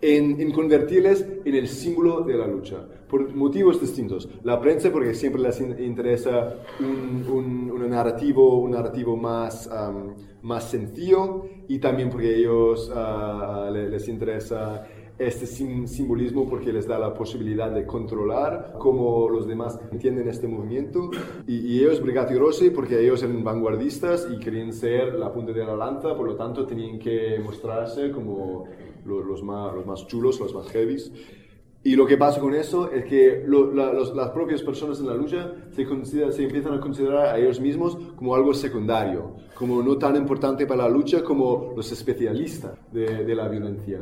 en, en, convertirles en el símbolo de la lucha, por motivos distintos. La prensa porque siempre les interesa un, un, un narrativo, un narrativo más, um, más sencillo y también porque ellos uh, les, les interesa este sim simbolismo porque les da la posibilidad de controlar cómo los demás entienden este movimiento y, y ellos Brigati Rossi porque ellos eran vanguardistas y querían ser la punta de la lanza, por lo tanto tenían que mostrarse como los, los, más, los más chulos, los más heavies. Y lo que pasa con eso es que lo, la, los, las propias personas en la lucha se, se, empiezan a considerar a ellos mismos como algo secundario, como no tan importante para la lucha como los especialistas de, de la violencia.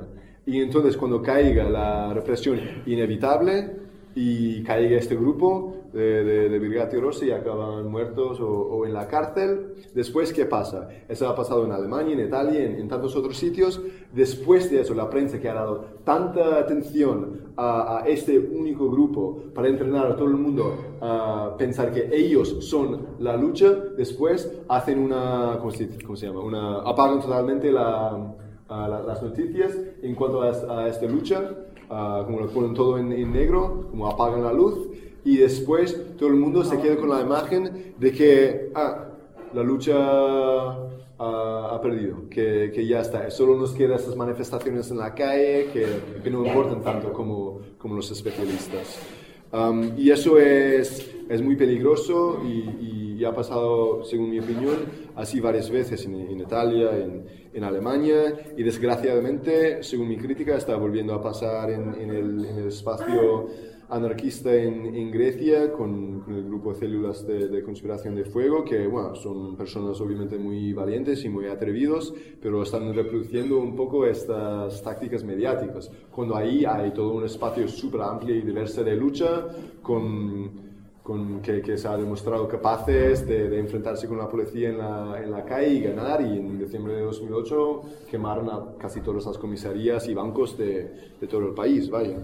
Y entonces cuando caiga la represión inevitable y caiga este grupo de, de, de Brigati Rossi acaban muertos o, o, en la cárcel. Después, ¿qué pasa? Eso ha pasado en Alemania, en Italia, en, en, tantos otros sitios. Después de eso, la prensa que ha dado tanta atención a, a este único grupo para entrenar a todo el mundo a pensar que ellos son la lucha, después hacen una, ¿cómo se, cómo se llama? Una, apagan totalmente la, la, las noticias en cuanto a, a esta lucha Uh, como lo ponen todo en, en, negro, como apagan la luz, y después todo el mundo se queda con la imagen de que ah, la lucha uh, ha perdido, que, que, ya está, solo nos quedan estas manifestaciones en la calle que, que no importan tanto como, como los especialistas. Um, y eso es, es muy peligroso y, y, ha pasado, según mi opinión, así varias veces en, en Italia, en, en, Alemania y desgraciadamente, según mi crítica, está volviendo a pasar en, en el, el, espacio anarquista en, Grecia con, con, el grupo células de, de, conspiración de fuego, que bueno, son personas obviamente muy valientes y muy atrevidos, pero están reproduciendo un poco estas tácticas mediáticas, cuando ahí hay todo un espacio súper amplio y diverso de lucha con con, que, que, se ha demostrado capaces de, de, enfrentarse con la policía en la, en la calle y ganar. Y en diciembre de 2008 quemaron a casi todas las comisarías y bancos de, de todo el país, vaya.